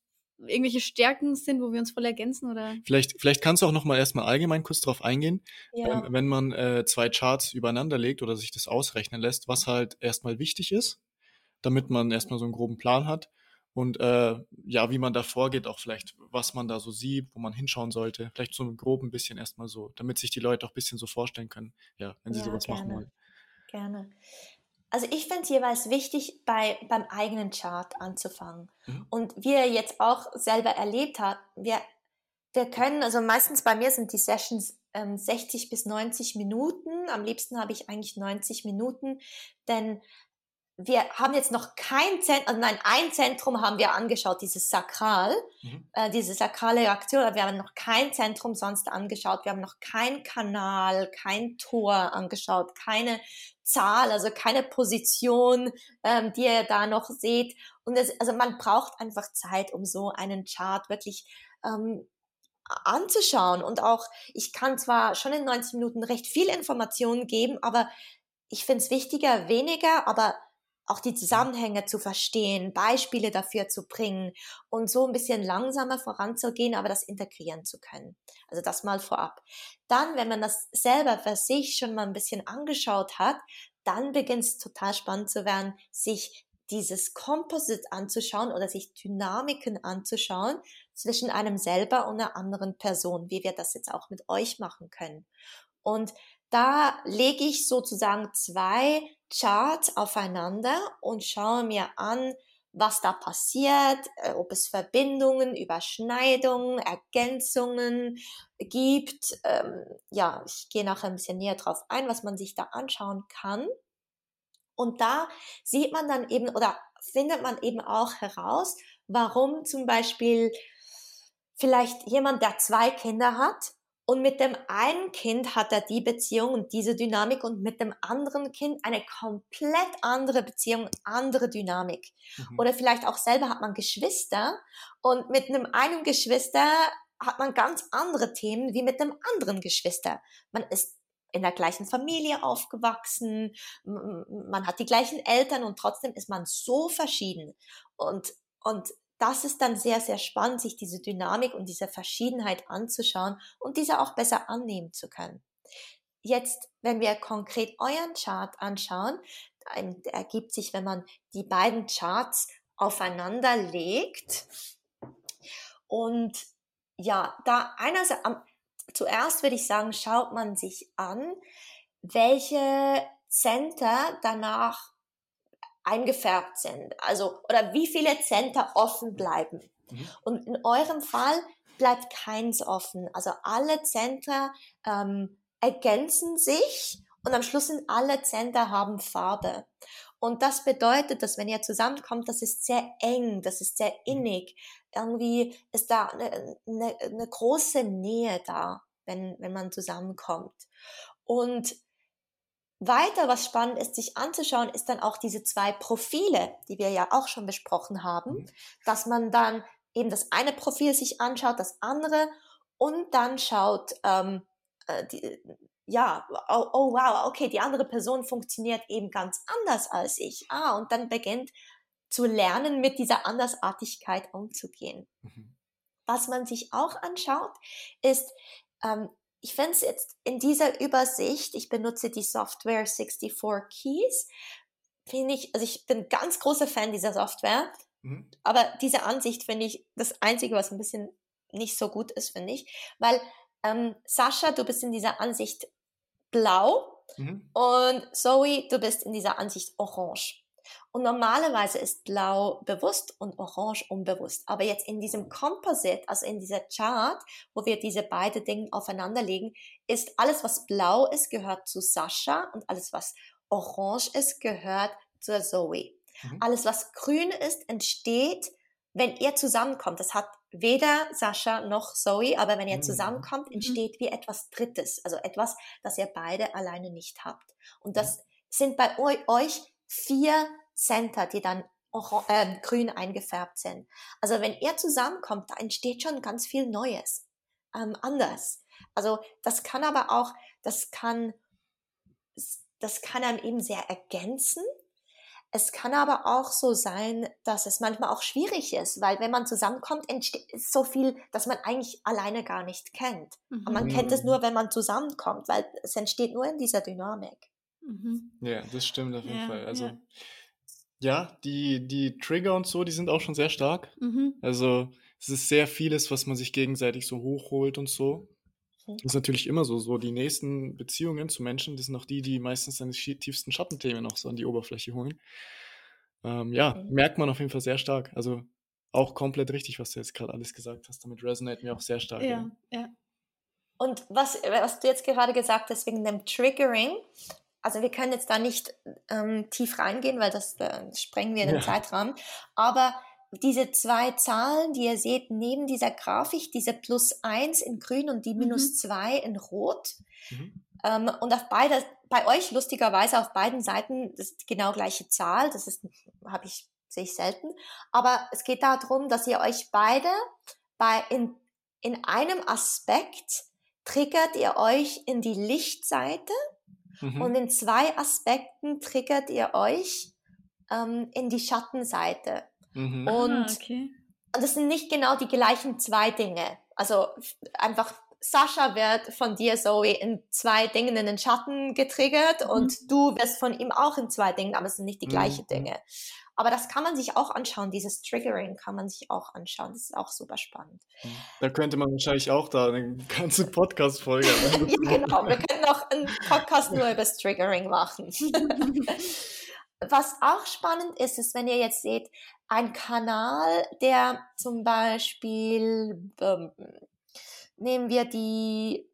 irgendwelche Stärken sind, wo wir uns voll ergänzen oder? Vielleicht, vielleicht kannst du auch noch mal erstmal allgemein kurz drauf eingehen, ja. ähm, wenn man äh, zwei Charts übereinander legt oder sich das ausrechnen lässt, was halt erstmal wichtig ist, damit man erstmal so einen groben Plan hat und äh, ja, wie man da vorgeht, auch vielleicht, was man da so sieht, wo man hinschauen sollte. Vielleicht so grob ein bisschen erstmal so, damit sich die Leute auch ein bisschen so vorstellen können, ja, wenn sie ja, sowas gerne. machen wollen. Gerne. Also ich finde es jeweils wichtig, bei, beim eigenen Chart anzufangen. Mhm. Und wie ihr jetzt auch selber erlebt habt, wir, wir können, also meistens bei mir sind die Sessions ähm, 60 bis 90 Minuten. Am liebsten habe ich eigentlich 90 Minuten, denn wir haben jetzt noch kein Zentrum, also nein, ein Zentrum haben wir angeschaut, dieses Sakral, mhm. äh, diese sakrale Reaktion, aber wir haben noch kein Zentrum sonst angeschaut, wir haben noch kein Kanal, kein Tor angeschaut, keine Zahl, also keine Position, ähm, die ihr da noch seht. Und es, also man braucht einfach Zeit, um so einen Chart wirklich ähm, anzuschauen. Und auch, ich kann zwar schon in 90 Minuten recht viel Informationen geben, aber ich finde es wichtiger, weniger, aber auch die Zusammenhänge zu verstehen, Beispiele dafür zu bringen und so ein bisschen langsamer voranzugehen, aber das integrieren zu können. Also das mal vorab. Dann, wenn man das selber für sich schon mal ein bisschen angeschaut hat, dann beginnt es total spannend zu werden, sich dieses Composite anzuschauen oder sich Dynamiken anzuschauen zwischen einem selber und einer anderen Person, wie wir das jetzt auch mit euch machen können. Und da lege ich sozusagen zwei Charts aufeinander und schaue mir an, was da passiert, äh, ob es Verbindungen, Überschneidungen, Ergänzungen gibt. Ähm, ja, ich gehe nachher ein bisschen näher drauf ein, was man sich da anschauen kann. Und da sieht man dann eben oder findet man eben auch heraus, warum zum Beispiel vielleicht jemand, der zwei Kinder hat, und mit dem einen Kind hat er die Beziehung und diese Dynamik und mit dem anderen Kind eine komplett andere Beziehung, andere Dynamik. Mhm. Oder vielleicht auch selber hat man Geschwister und mit einem einen Geschwister hat man ganz andere Themen wie mit dem anderen Geschwister. Man ist in der gleichen Familie aufgewachsen, man hat die gleichen Eltern und trotzdem ist man so verschieden. Und, und das ist dann sehr, sehr spannend, sich diese Dynamik und diese Verschiedenheit anzuschauen und diese auch besser annehmen zu können. Jetzt, wenn wir konkret euren Chart anschauen, ergibt sich, wenn man die beiden Charts aufeinander legt und ja, da einerseits, zuerst würde ich sagen, schaut man sich an, welche Center danach eingefärbt sind. Also, oder wie viele Center offen bleiben. Mhm. Und in eurem Fall bleibt keins offen. Also alle Center ähm, ergänzen sich und am Schluss sind alle Center haben Farbe. Und das bedeutet, dass wenn ihr zusammenkommt, das ist sehr eng, das ist sehr mhm. innig. Irgendwie ist da eine, eine, eine große Nähe da, wenn, wenn man zusammenkommt. Und weiter, was spannend ist, sich anzuschauen, ist dann auch diese zwei Profile, die wir ja auch schon besprochen haben, mhm. dass man dann eben das eine Profil sich anschaut, das andere und dann schaut, ähm, äh, die, ja, oh, oh wow, okay, die andere Person funktioniert eben ganz anders als ich. Ah, und dann beginnt zu lernen, mit dieser Andersartigkeit umzugehen. Mhm. Was man sich auch anschaut, ist, ähm, ich finde es jetzt in dieser Übersicht, ich benutze die Software 64 Keys, finde ich, also ich bin ganz großer Fan dieser Software, mhm. aber diese Ansicht finde ich das Einzige, was ein bisschen nicht so gut ist, finde ich, weil ähm, Sascha, du bist in dieser Ansicht blau mhm. und Zoe, du bist in dieser Ansicht orange. Und normalerweise ist Blau bewusst und Orange unbewusst. Aber jetzt in diesem Composite, also in dieser Chart, wo wir diese beiden Dinge aufeinanderlegen, ist alles, was blau ist, gehört zu Sascha und alles, was orange ist, gehört zur Zoe. Mhm. Alles, was grün ist, entsteht, wenn ihr zusammenkommt. Das hat weder Sascha noch Zoe, aber wenn ihr mhm. zusammenkommt, mhm. entsteht wie etwas Drittes, also etwas, das ihr beide alleine nicht habt. Und das mhm. sind bei euch vier Center, die dann äh, grün eingefärbt sind. Also wenn ihr zusammenkommt, da entsteht schon ganz viel Neues, ähm, anders. Also das kann aber auch, das kann, das kann einem eben sehr ergänzen. Es kann aber auch so sein, dass es manchmal auch schwierig ist, weil wenn man zusammenkommt, entsteht so viel, dass man eigentlich alleine gar nicht kennt. Mhm. Und man kennt es nur, wenn man zusammenkommt, weil es entsteht nur in dieser Dynamik. Mhm. Ja, das stimmt auf jeden ja, Fall. Also ja Ja, die, die Trigger und so, die sind auch schon sehr stark. Mhm. Also es ist sehr vieles, was man sich gegenseitig so hochholt und so. Das ist natürlich immer so. So die nächsten Beziehungen zu Menschen, das sind auch die, die meistens seine schi- tiefsten Schattenthemen noch so an die Oberfläche holen. Ähm, ja, Mhm. merkt man auf jeden Fall sehr stark. Also auch komplett richtig, was du jetzt gerade alles gesagt hast. Damit resoniert mir auch sehr stark. Ja, ja. Und was, was du jetzt gerade gesagt hast wegen dem Triggering, also wir können jetzt da nicht ähm, tief reingehen, weil das äh, sprengen wir den Ja. Zeitrahmen. Aber diese zwei Zahlen, die ihr seht neben dieser Grafik, diese plus eins in grün und die minus zwei in rot, Mhm. ähm, und auf beide, bei euch lustigerweise auf beiden Seiten das ist die genau gleiche Zahl. Das ist, habe ich, sehe ich selten. Aber es geht darum, dass ihr euch beide bei, in, in einem Aspekt triggert ihr euch in die Lichtseite Mhm. und in zwei Aspekten triggert ihr euch ähm, in die Schattenseite. Mhm. Und ah, okay. und das sind nicht genau die gleichen zwei Dinge. Also einfach Sascha wird von dir, Zoe, in zwei Dingen in den Schatten getriggert Mhm. und du wirst von ihm auch in zwei Dingen, aber es sind nicht die gleichen Mhm. Dinge. Aber das kann man sich auch anschauen, dieses Triggering kann man sich auch anschauen. Das ist auch super spannend. Da könnte man wahrscheinlich auch da eine ganze Podcast-Folge. Ja, genau. Wir können auch einen Podcast nur über das Triggering machen. Was auch spannend ist, ist, wenn ihr jetzt seht, ein Kanal, der zum Beispiel, ähm, nehmen wir die,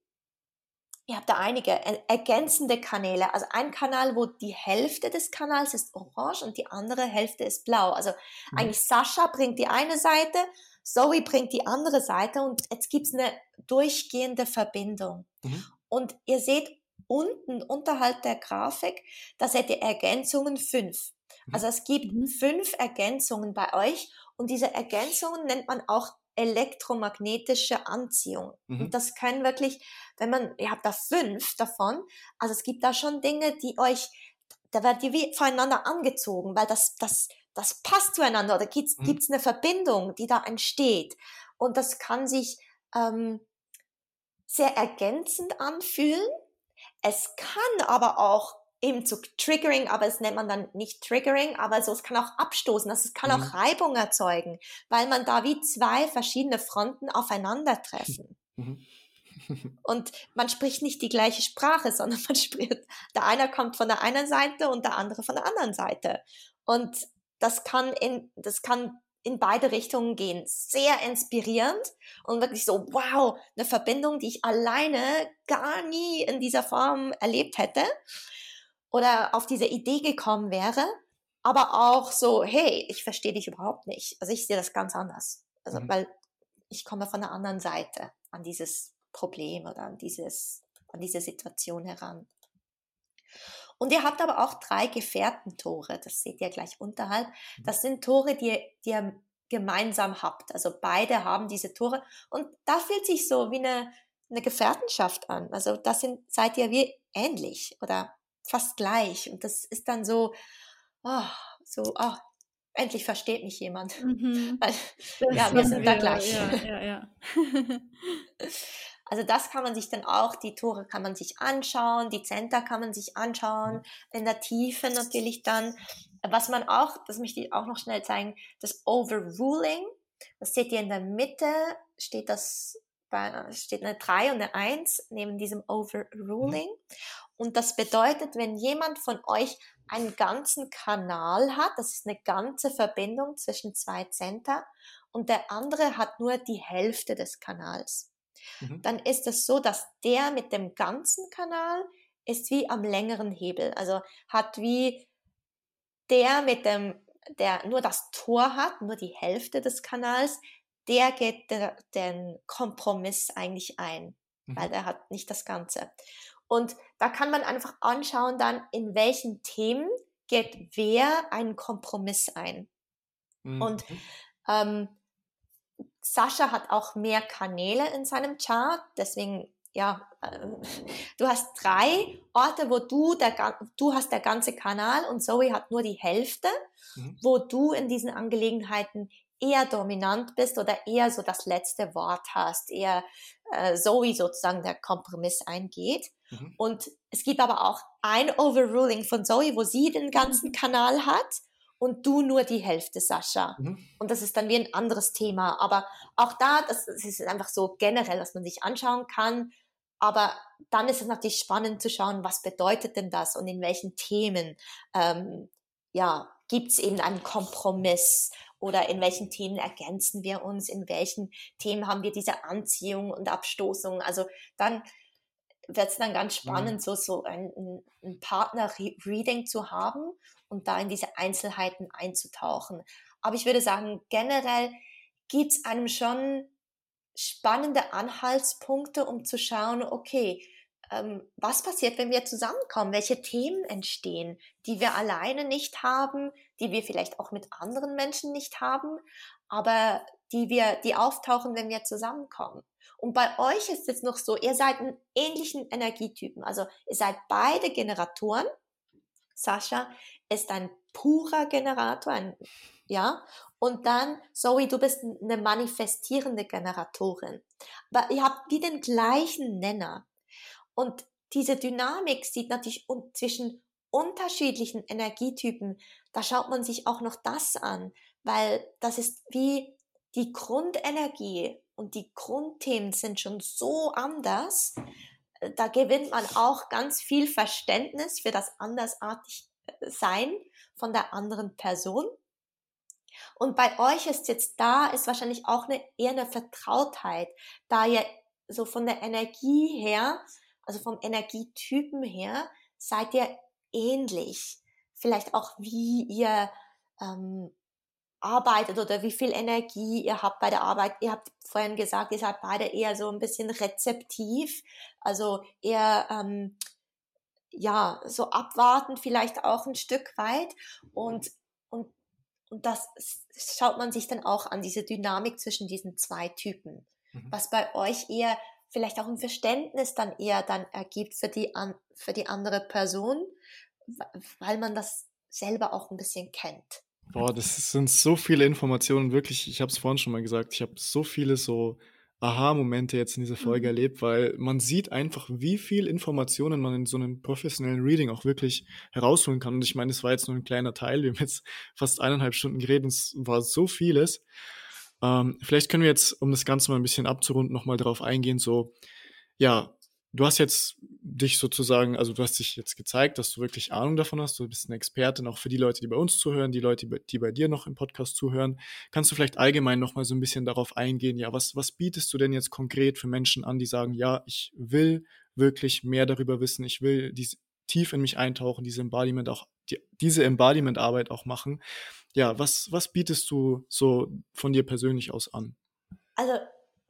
ihr habt da einige er- ergänzende Kanäle. Also ein Kanal, wo die Hälfte des Kanals ist orange und die andere Hälfte ist blau. Also Mhm. eigentlich Sascha bringt die eine Seite, Zoe bringt die andere Seite und jetzt gibt's eine durchgehende Verbindung. Mhm. Und ihr seht unten unterhalb der Grafik, da seht ihr Ergänzungen fünf. Mhm. Also es gibt Mhm. fünf Ergänzungen bei euch und diese Ergänzungen nennt man auch elektromagnetische Anziehung. Mhm. Und das können wirklich, wenn man, ihr habt da fünf davon, also es gibt da schon Dinge, die euch, da werdet ihr wie voneinander angezogen, weil das, das, das passt zueinander oder gibt's, Mhm. gibt's eine Verbindung, die da entsteht. Und das kann sich ähm, sehr ergänzend anfühlen. Es kann aber auch eben zu Triggering, aber es nennt man dann nicht Triggering, aber so, es kann auch abstoßen, also es kann Mhm. auch Reibung erzeugen, weil man da wie zwei verschiedene Fronten aufeinandertreffen. Mhm. Und man spricht nicht die gleiche Sprache, sondern man spricht, der eine kommt von der einen Seite und der andere von der anderen Seite. Und das kann in, das kann in beide Richtungen gehen. Sehr inspirierend und wirklich so, wow, eine Verbindung, die ich alleine gar nie in dieser Form erlebt hätte oder auf diese Idee gekommen wäre. Aber auch so, hey, ich verstehe dich überhaupt nicht. Also ich sehe das ganz anders. Also, Mhm. weil ich komme von der anderen Seite an dieses Problem oder an dieses, an diese Situation heran. Und ihr habt aber auch drei Gefährtentore, das seht ihr gleich unterhalb. Das sind Tore, die, ihr- die ihr gemeinsam habt. Also beide haben diese Tore. Und da fühlt sich so wie eine, eine Gefährtenschaft an. Also da sind, seid ihr wie ähnlich oder fast gleich. Und das ist dann so, oh, so, oh, endlich versteht mich jemand. Mhm. Weil, Ja, wir sind da gleich. Ja, ja, ja. Also das kann man sich dann auch, die Tore kann man sich anschauen, die Center kann man sich anschauen, in der Tiefe natürlich dann. Was man auch, das möchte ich auch noch schnell zeigen, das Overruling, das seht ihr in der Mitte, steht das, bei, steht eine 3 und eine 1 neben diesem Overruling. Und das bedeutet, wenn jemand von euch einen ganzen Kanal hat, das ist eine ganze Verbindung zwischen zwei Center, und der andere hat nur die Hälfte des Kanals Mhm. dann ist es so, dass der mit dem ganzen Kanal ist wie am längeren Hebel. Also hat wie der mit dem, der nur das Tor hat, nur die Hälfte des Kanals, der geht der, den Kompromiss eigentlich ein, Mhm. weil der hat nicht das Ganze. Und da kann man einfach anschauen dann, in welchen Themen geht wer einen Kompromiss ein. Mhm. Und ähm, Sascha hat auch mehr Kanäle in seinem Chart, deswegen ja, äh, du hast drei Orte, wo du der du hast der ganze Kanal und Zoe hat nur die Hälfte, Mhm. wo du in diesen Angelegenheiten eher dominant bist oder eher so das letzte Wort hast, eher äh, Zoe sozusagen der Kompromiss eingeht. Mhm. Und es gibt aber auch ein Overruling von Zoe, wo sie den ganzen Kanal hat und du nur die Hälfte, Sascha. Mhm. Und das ist dann wie ein anderes Thema. Aber auch da, das, das ist einfach so generell, was man sich anschauen kann. Aber dann ist es natürlich spannend zu schauen, was bedeutet denn das und in welchen Themen ähm, ja, gibt es eben einen Kompromiss oder in welchen Themen ergänzen wir uns, in welchen Themen haben wir diese Anziehung und Abstoßung. Also dann wird es dann ganz mhm. spannend, so, so ein, ein Partner-Reading zu haben und da in diese Einzelheiten einzutauchen. Aber ich würde sagen, generell gibt es einem schon spannende Anhaltspunkte, um zu schauen, okay, ähm, was passiert, wenn wir zusammenkommen? Welche Themen entstehen, die wir alleine nicht haben, die wir vielleicht auch mit anderen Menschen nicht haben, aber die wir, die auftauchen, wenn wir zusammenkommen. Und bei euch ist es noch so, ihr seid einen ähnlichen Energietypen. Also ihr seid beide Generatoren. Sascha ist ein purer Generator, ein, ja. Und dann, Zoe, du bist eine manifestierende Generatorin. Aber ihr habt wie den gleichen Nenner. Und diese Dynamik sieht natürlich zwischen unterschiedlichen Energietypen, da schaut man sich auch noch das an, weil das ist wie die Grundenergie und die Grundthemen sind schon so anders. Da gewinnt man auch ganz viel Verständnis für das andersartig äh, Sein von der anderen Person. Und bei euch ist jetzt da, ist wahrscheinlich auch eine, eher eine Vertrautheit, da ihr so von der Energie her also vom Energietypen her, seid ihr ähnlich. Vielleicht auch, wie ihr ähm, arbeitet oder wie viel Energie ihr habt bei der Arbeit. Ihr habt vorhin gesagt, ihr seid beide eher so ein bisschen rezeptiv, also eher ähm, ja so abwarten vielleicht auch ein Stück weit und und und das schaut man sich dann auch an diese Dynamik zwischen diesen zwei Typen. Mhm. Was bei euch eher vielleicht auch ein Verständnis dann eher dann ergibt für die, an, für die andere Person, weil man das selber auch ein bisschen kennt. Boah, das sind so viele Informationen, wirklich, ich habe es vorhin schon mal gesagt, ich habe so viele so Aha-Momente jetzt in dieser Folge mhm. erlebt, weil man sieht einfach, wie viel Informationen man in so einem professionellen Reading auch wirklich herausholen kann. Und ich meine, es war jetzt nur ein kleiner Teil, wir haben jetzt fast eineinhalb Stunden geredet, es war so vieles. Ähm, vielleicht können wir jetzt, um das Ganze mal ein bisschen abzurunden, nochmal darauf eingehen, so, ja, du hast jetzt dich sozusagen, also du hast dich jetzt gezeigt, dass du wirklich Ahnung davon hast, du bist eine Expertin, auch für die Leute, die bei uns zuhören, die Leute, die bei dir noch im Podcast zuhören. Kannst du vielleicht allgemein nochmal so ein bisschen darauf eingehen, ja, was, was bietest du denn jetzt konkret für Menschen an, die sagen, ja, ich will wirklich mehr darüber wissen, ich will dies, tief in mich eintauchen, diese Embodiment auch, die, diese Embodiment-Arbeit auch machen ja, was, was bietest du so von dir persönlich aus an? Also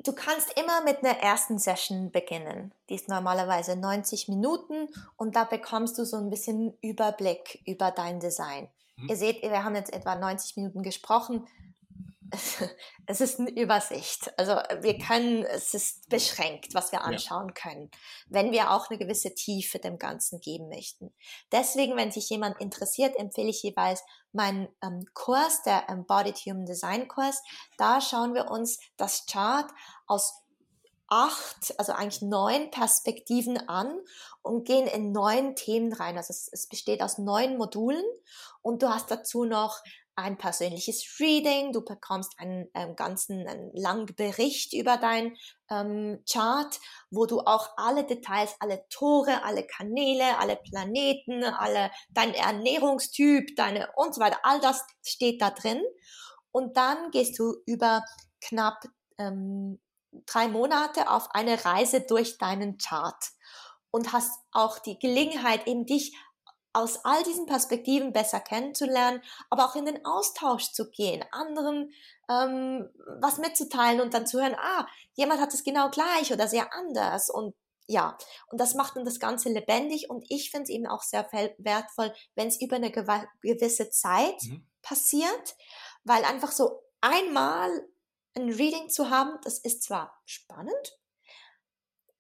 du kannst immer mit einer ersten Session beginnen. Die ist normalerweise 90 Minuten und da bekommst du so ein bisschen Überblick über dein Design. Mhm. Ihr seht, wir haben jetzt etwa 90 Minuten gesprochen. es ist eine Übersicht. Also wir können, es ist beschränkt, was wir anschauen ja. können, wenn wir auch eine gewisse Tiefe dem Ganzen geben möchten. Deswegen, wenn sich jemand interessiert, empfehle ich jeweils meinen ähm, Kurs, der Embodied Human Design Kurs. Da schauen wir uns das Chart aus acht, also eigentlich neun Perspektiven an und gehen in neun Themen rein. Also es, es besteht aus neun Modulen und du hast dazu noch ein persönliches Reading, du bekommst einen ähm, ganzen einen langen Bericht über dein ähm, Chart, wo du auch alle Details, alle Tore, alle Kanäle, alle Planeten, alle dein Ernährungstyp, deine und so weiter, all das steht da drin. Und dann gehst du über knapp ähm, drei Monate auf eine Reise durch deinen Chart und hast auch die Gelegenheit, eben dich aus all diesen Perspektiven besser kennenzulernen, aber auch in den Austausch zu gehen, anderen ähm, was mitzuteilen und dann zu hören, ah, jemand hat es genau gleich oder sehr anders und ja, und das macht dann das Ganze lebendig und ich finde es eben auch sehr wertvoll, wenn es über eine gewisse Zeit mhm. passiert, weil einfach so einmal ein Reading zu haben, das ist zwar spannend,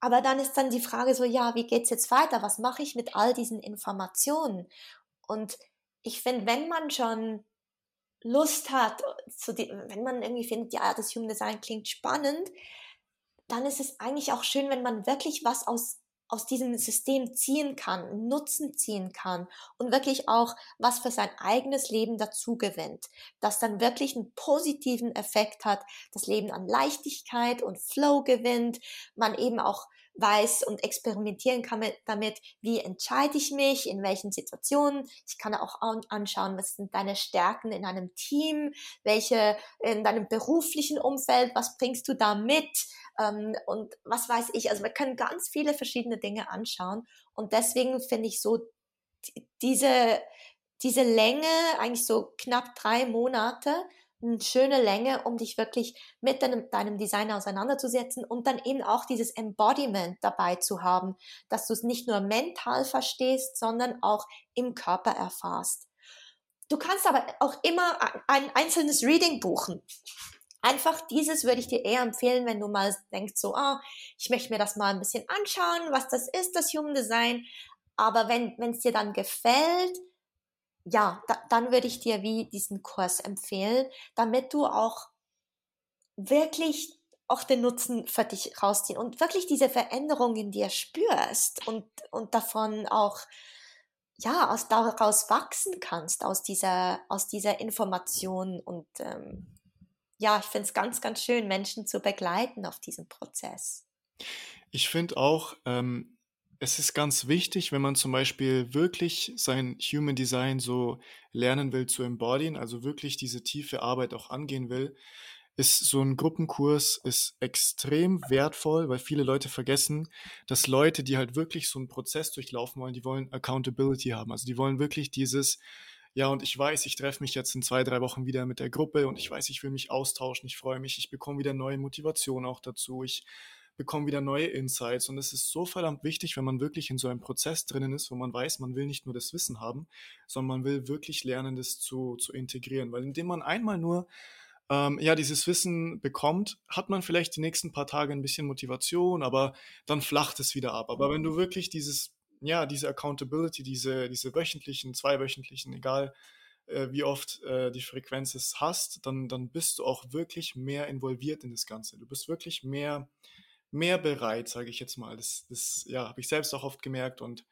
aber dann ist dann die Frage so, ja, wie geht's jetzt weiter? Was mache ich mit all diesen Informationen? Und ich finde, wenn man schon Lust hat, die, wenn man irgendwie findet, ja, das Human Design klingt spannend, dann ist es eigentlich auch schön, wenn man wirklich was aus aus diesem System ziehen kann, Nutzen ziehen kann und wirklich auch was für sein eigenes Leben dazu gewinnt, das dann wirklich einen positiven Effekt hat, das Leben an Leichtigkeit und Flow gewinnt, man eben auch weiß und experimentieren kann mit, damit, wie entscheide ich mich, in welchen Situationen. Ich kann auch anschauen, was sind deine Stärken in einem Team, welche in deinem beruflichen Umfeld, was bringst du da mit ähm, und was weiß ich. Also wir können ganz viele verschiedene Dinge anschauen und deswegen finde ich so diese, diese Länge, eigentlich so knapp drei Monate, eine schöne Länge, um dich wirklich mit deinem, deinem Design auseinanderzusetzen und dann eben auch dieses Embodiment dabei zu haben, dass du es nicht nur mental verstehst, sondern auch im Körper erfährst. Du kannst aber auch immer ein einzelnes Reading buchen. Einfach dieses würde ich dir eher empfehlen, wenn du mal denkst, so, ah, ich möchte mir das mal ein bisschen anschauen, was das ist, das Human Design. Aber wenn es dir dann gefällt, ja, da, dann würde ich dir wie diesen Kurs empfehlen, damit du auch wirklich auch den Nutzen für dich rausziehen und wirklich diese Veränderung in dir spürst und, und davon auch, ja, aus daraus wachsen kannst, aus dieser, aus dieser Information und, ähm, ja, ich finde es ganz, ganz schön, Menschen zu begleiten auf diesem Prozess. Ich finde auch, ähm, es ist ganz wichtig, wenn man zum Beispiel wirklich sein Human Design so lernen will zu embodyen, also wirklich diese tiefe Arbeit auch angehen will, ist so ein Gruppenkurs ist extrem wertvoll, weil viele Leute vergessen, dass Leute, die halt wirklich so einen Prozess durchlaufen wollen, die wollen Accountability haben. Also die wollen wirklich dieses, ja, und ich weiß, ich treffe mich jetzt in zwei, drei Wochen wieder mit der Gruppe und ich weiß, ich will mich austauschen, ich freue mich, ich bekomme wieder neue Motivation auch dazu. Ich bekommen wieder neue Insights. Und es ist so verdammt wichtig, wenn man wirklich in so einem Prozess drinnen ist, wo man weiß, man will nicht nur das Wissen haben, sondern man will wirklich lernen, das zu, zu integrieren. Weil indem man einmal nur ähm, ja, dieses Wissen bekommt, hat man vielleicht die nächsten paar Tage ein bisschen Motivation, aber dann flacht es wieder ab. Aber wenn du wirklich dieses, ja, diese Accountability, diese, diese wöchentlichen, zweiwöchentlichen, egal äh, wie oft äh, die Frequenz es hast, dann, dann bist du auch wirklich mehr involviert in das Ganze. Du bist wirklich mehr mehr bereit, sage ich jetzt mal. Das, das ja, habe ich selbst auch oft gemerkt und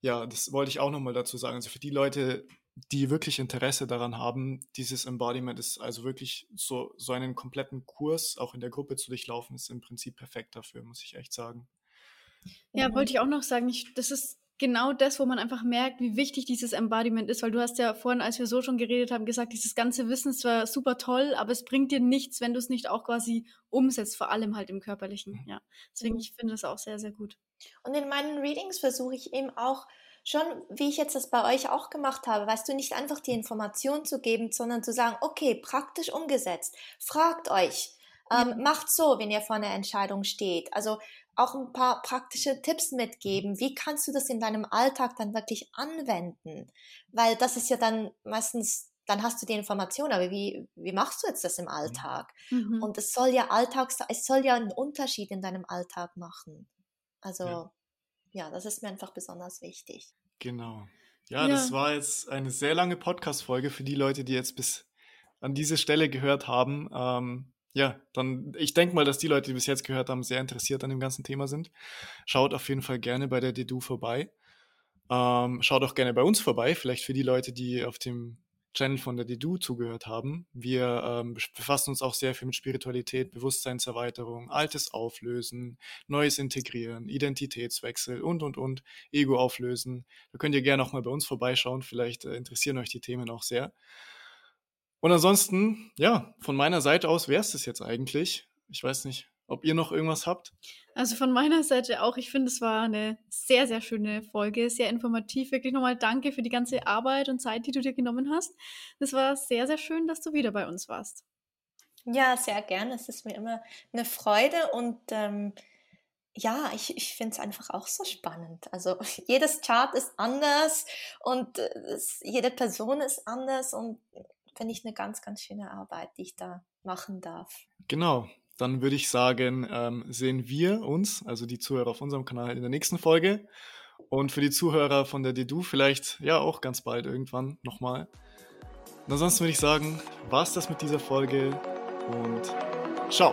ja, das wollte ich auch nochmal dazu sagen. Also für die Leute, die wirklich Interesse daran haben, dieses Embodiment ist also wirklich so, so einen kompletten Kurs auch in der Gruppe zu durchlaufen, ist im Prinzip perfekt dafür, muss ich echt sagen. Ja, wollte ich auch noch sagen, ich, das ist genau das, wo man einfach merkt, wie wichtig dieses Embodiment ist, weil du hast ja vorhin, als wir so schon geredet haben, gesagt, dieses ganze Wissen ist zwar super toll, aber es bringt dir nichts, wenn du es nicht auch quasi umsetzt, vor allem halt im körperlichen. Mhm. Ja, deswegen mhm. ich finde das auch sehr sehr gut. Und in meinen Readings versuche ich eben auch schon, wie ich jetzt das bei euch auch gemacht habe, weißt du, nicht einfach die Information zu geben, sondern zu sagen, okay, praktisch umgesetzt. Fragt euch, ähm, macht so, wenn ihr vor einer Entscheidung steht. Also auch ein paar praktische Tipps mitgeben. Wie kannst du das in deinem Alltag dann wirklich anwenden? Weil das ist ja dann meistens, dann hast du die Information, aber wie, wie machst du jetzt das im mhm. Alltag? Mhm. Und es soll ja Alltags, es soll ja einen Unterschied in deinem Alltag machen. Also, ja, ja das ist mir einfach besonders wichtig. Genau. Ja, ja. das war jetzt eine sehr lange Podcast-Folge für die Leute, die jetzt bis an diese Stelle gehört haben. Ähm, ja, dann, ich denke mal, dass die Leute, die bis jetzt gehört haben, sehr interessiert an dem ganzen Thema sind. Schaut auf jeden Fall gerne bei der Dedu vorbei. Ähm, schaut auch gerne bei uns vorbei, vielleicht für die Leute, die auf dem Channel von der Dedu zugehört haben. Wir ähm, befassen uns auch sehr viel mit Spiritualität, Bewusstseinserweiterung, Altes auflösen, Neues integrieren, Identitätswechsel und, und, und, Ego auflösen. Da könnt ihr gerne auch mal bei uns vorbeischauen. Vielleicht äh, interessieren euch die Themen auch sehr. Und ansonsten, ja, von meiner Seite aus wäre es das jetzt eigentlich. Ich weiß nicht, ob ihr noch irgendwas habt. Also von meiner Seite auch. Ich finde, es war eine sehr, sehr schöne Folge, sehr informativ. Wirklich nochmal danke für die ganze Arbeit und Zeit, die du dir genommen hast. Es war sehr, sehr schön, dass du wieder bei uns warst. Ja, sehr gerne. Es ist mir immer eine Freude und ähm, ja, ich, ich finde es einfach auch so spannend. Also jedes Chart ist anders und äh, es, jede Person ist anders und finde ich eine ganz, ganz schöne Arbeit, die ich da machen darf. Genau. Dann würde ich sagen, ähm, sehen wir uns, also die Zuhörer auf unserem Kanal in der nächsten Folge. Und für die Zuhörer von der Dedu vielleicht ja auch ganz bald irgendwann nochmal. Und ansonsten würde ich sagen, war es das mit dieser Folge und ciao.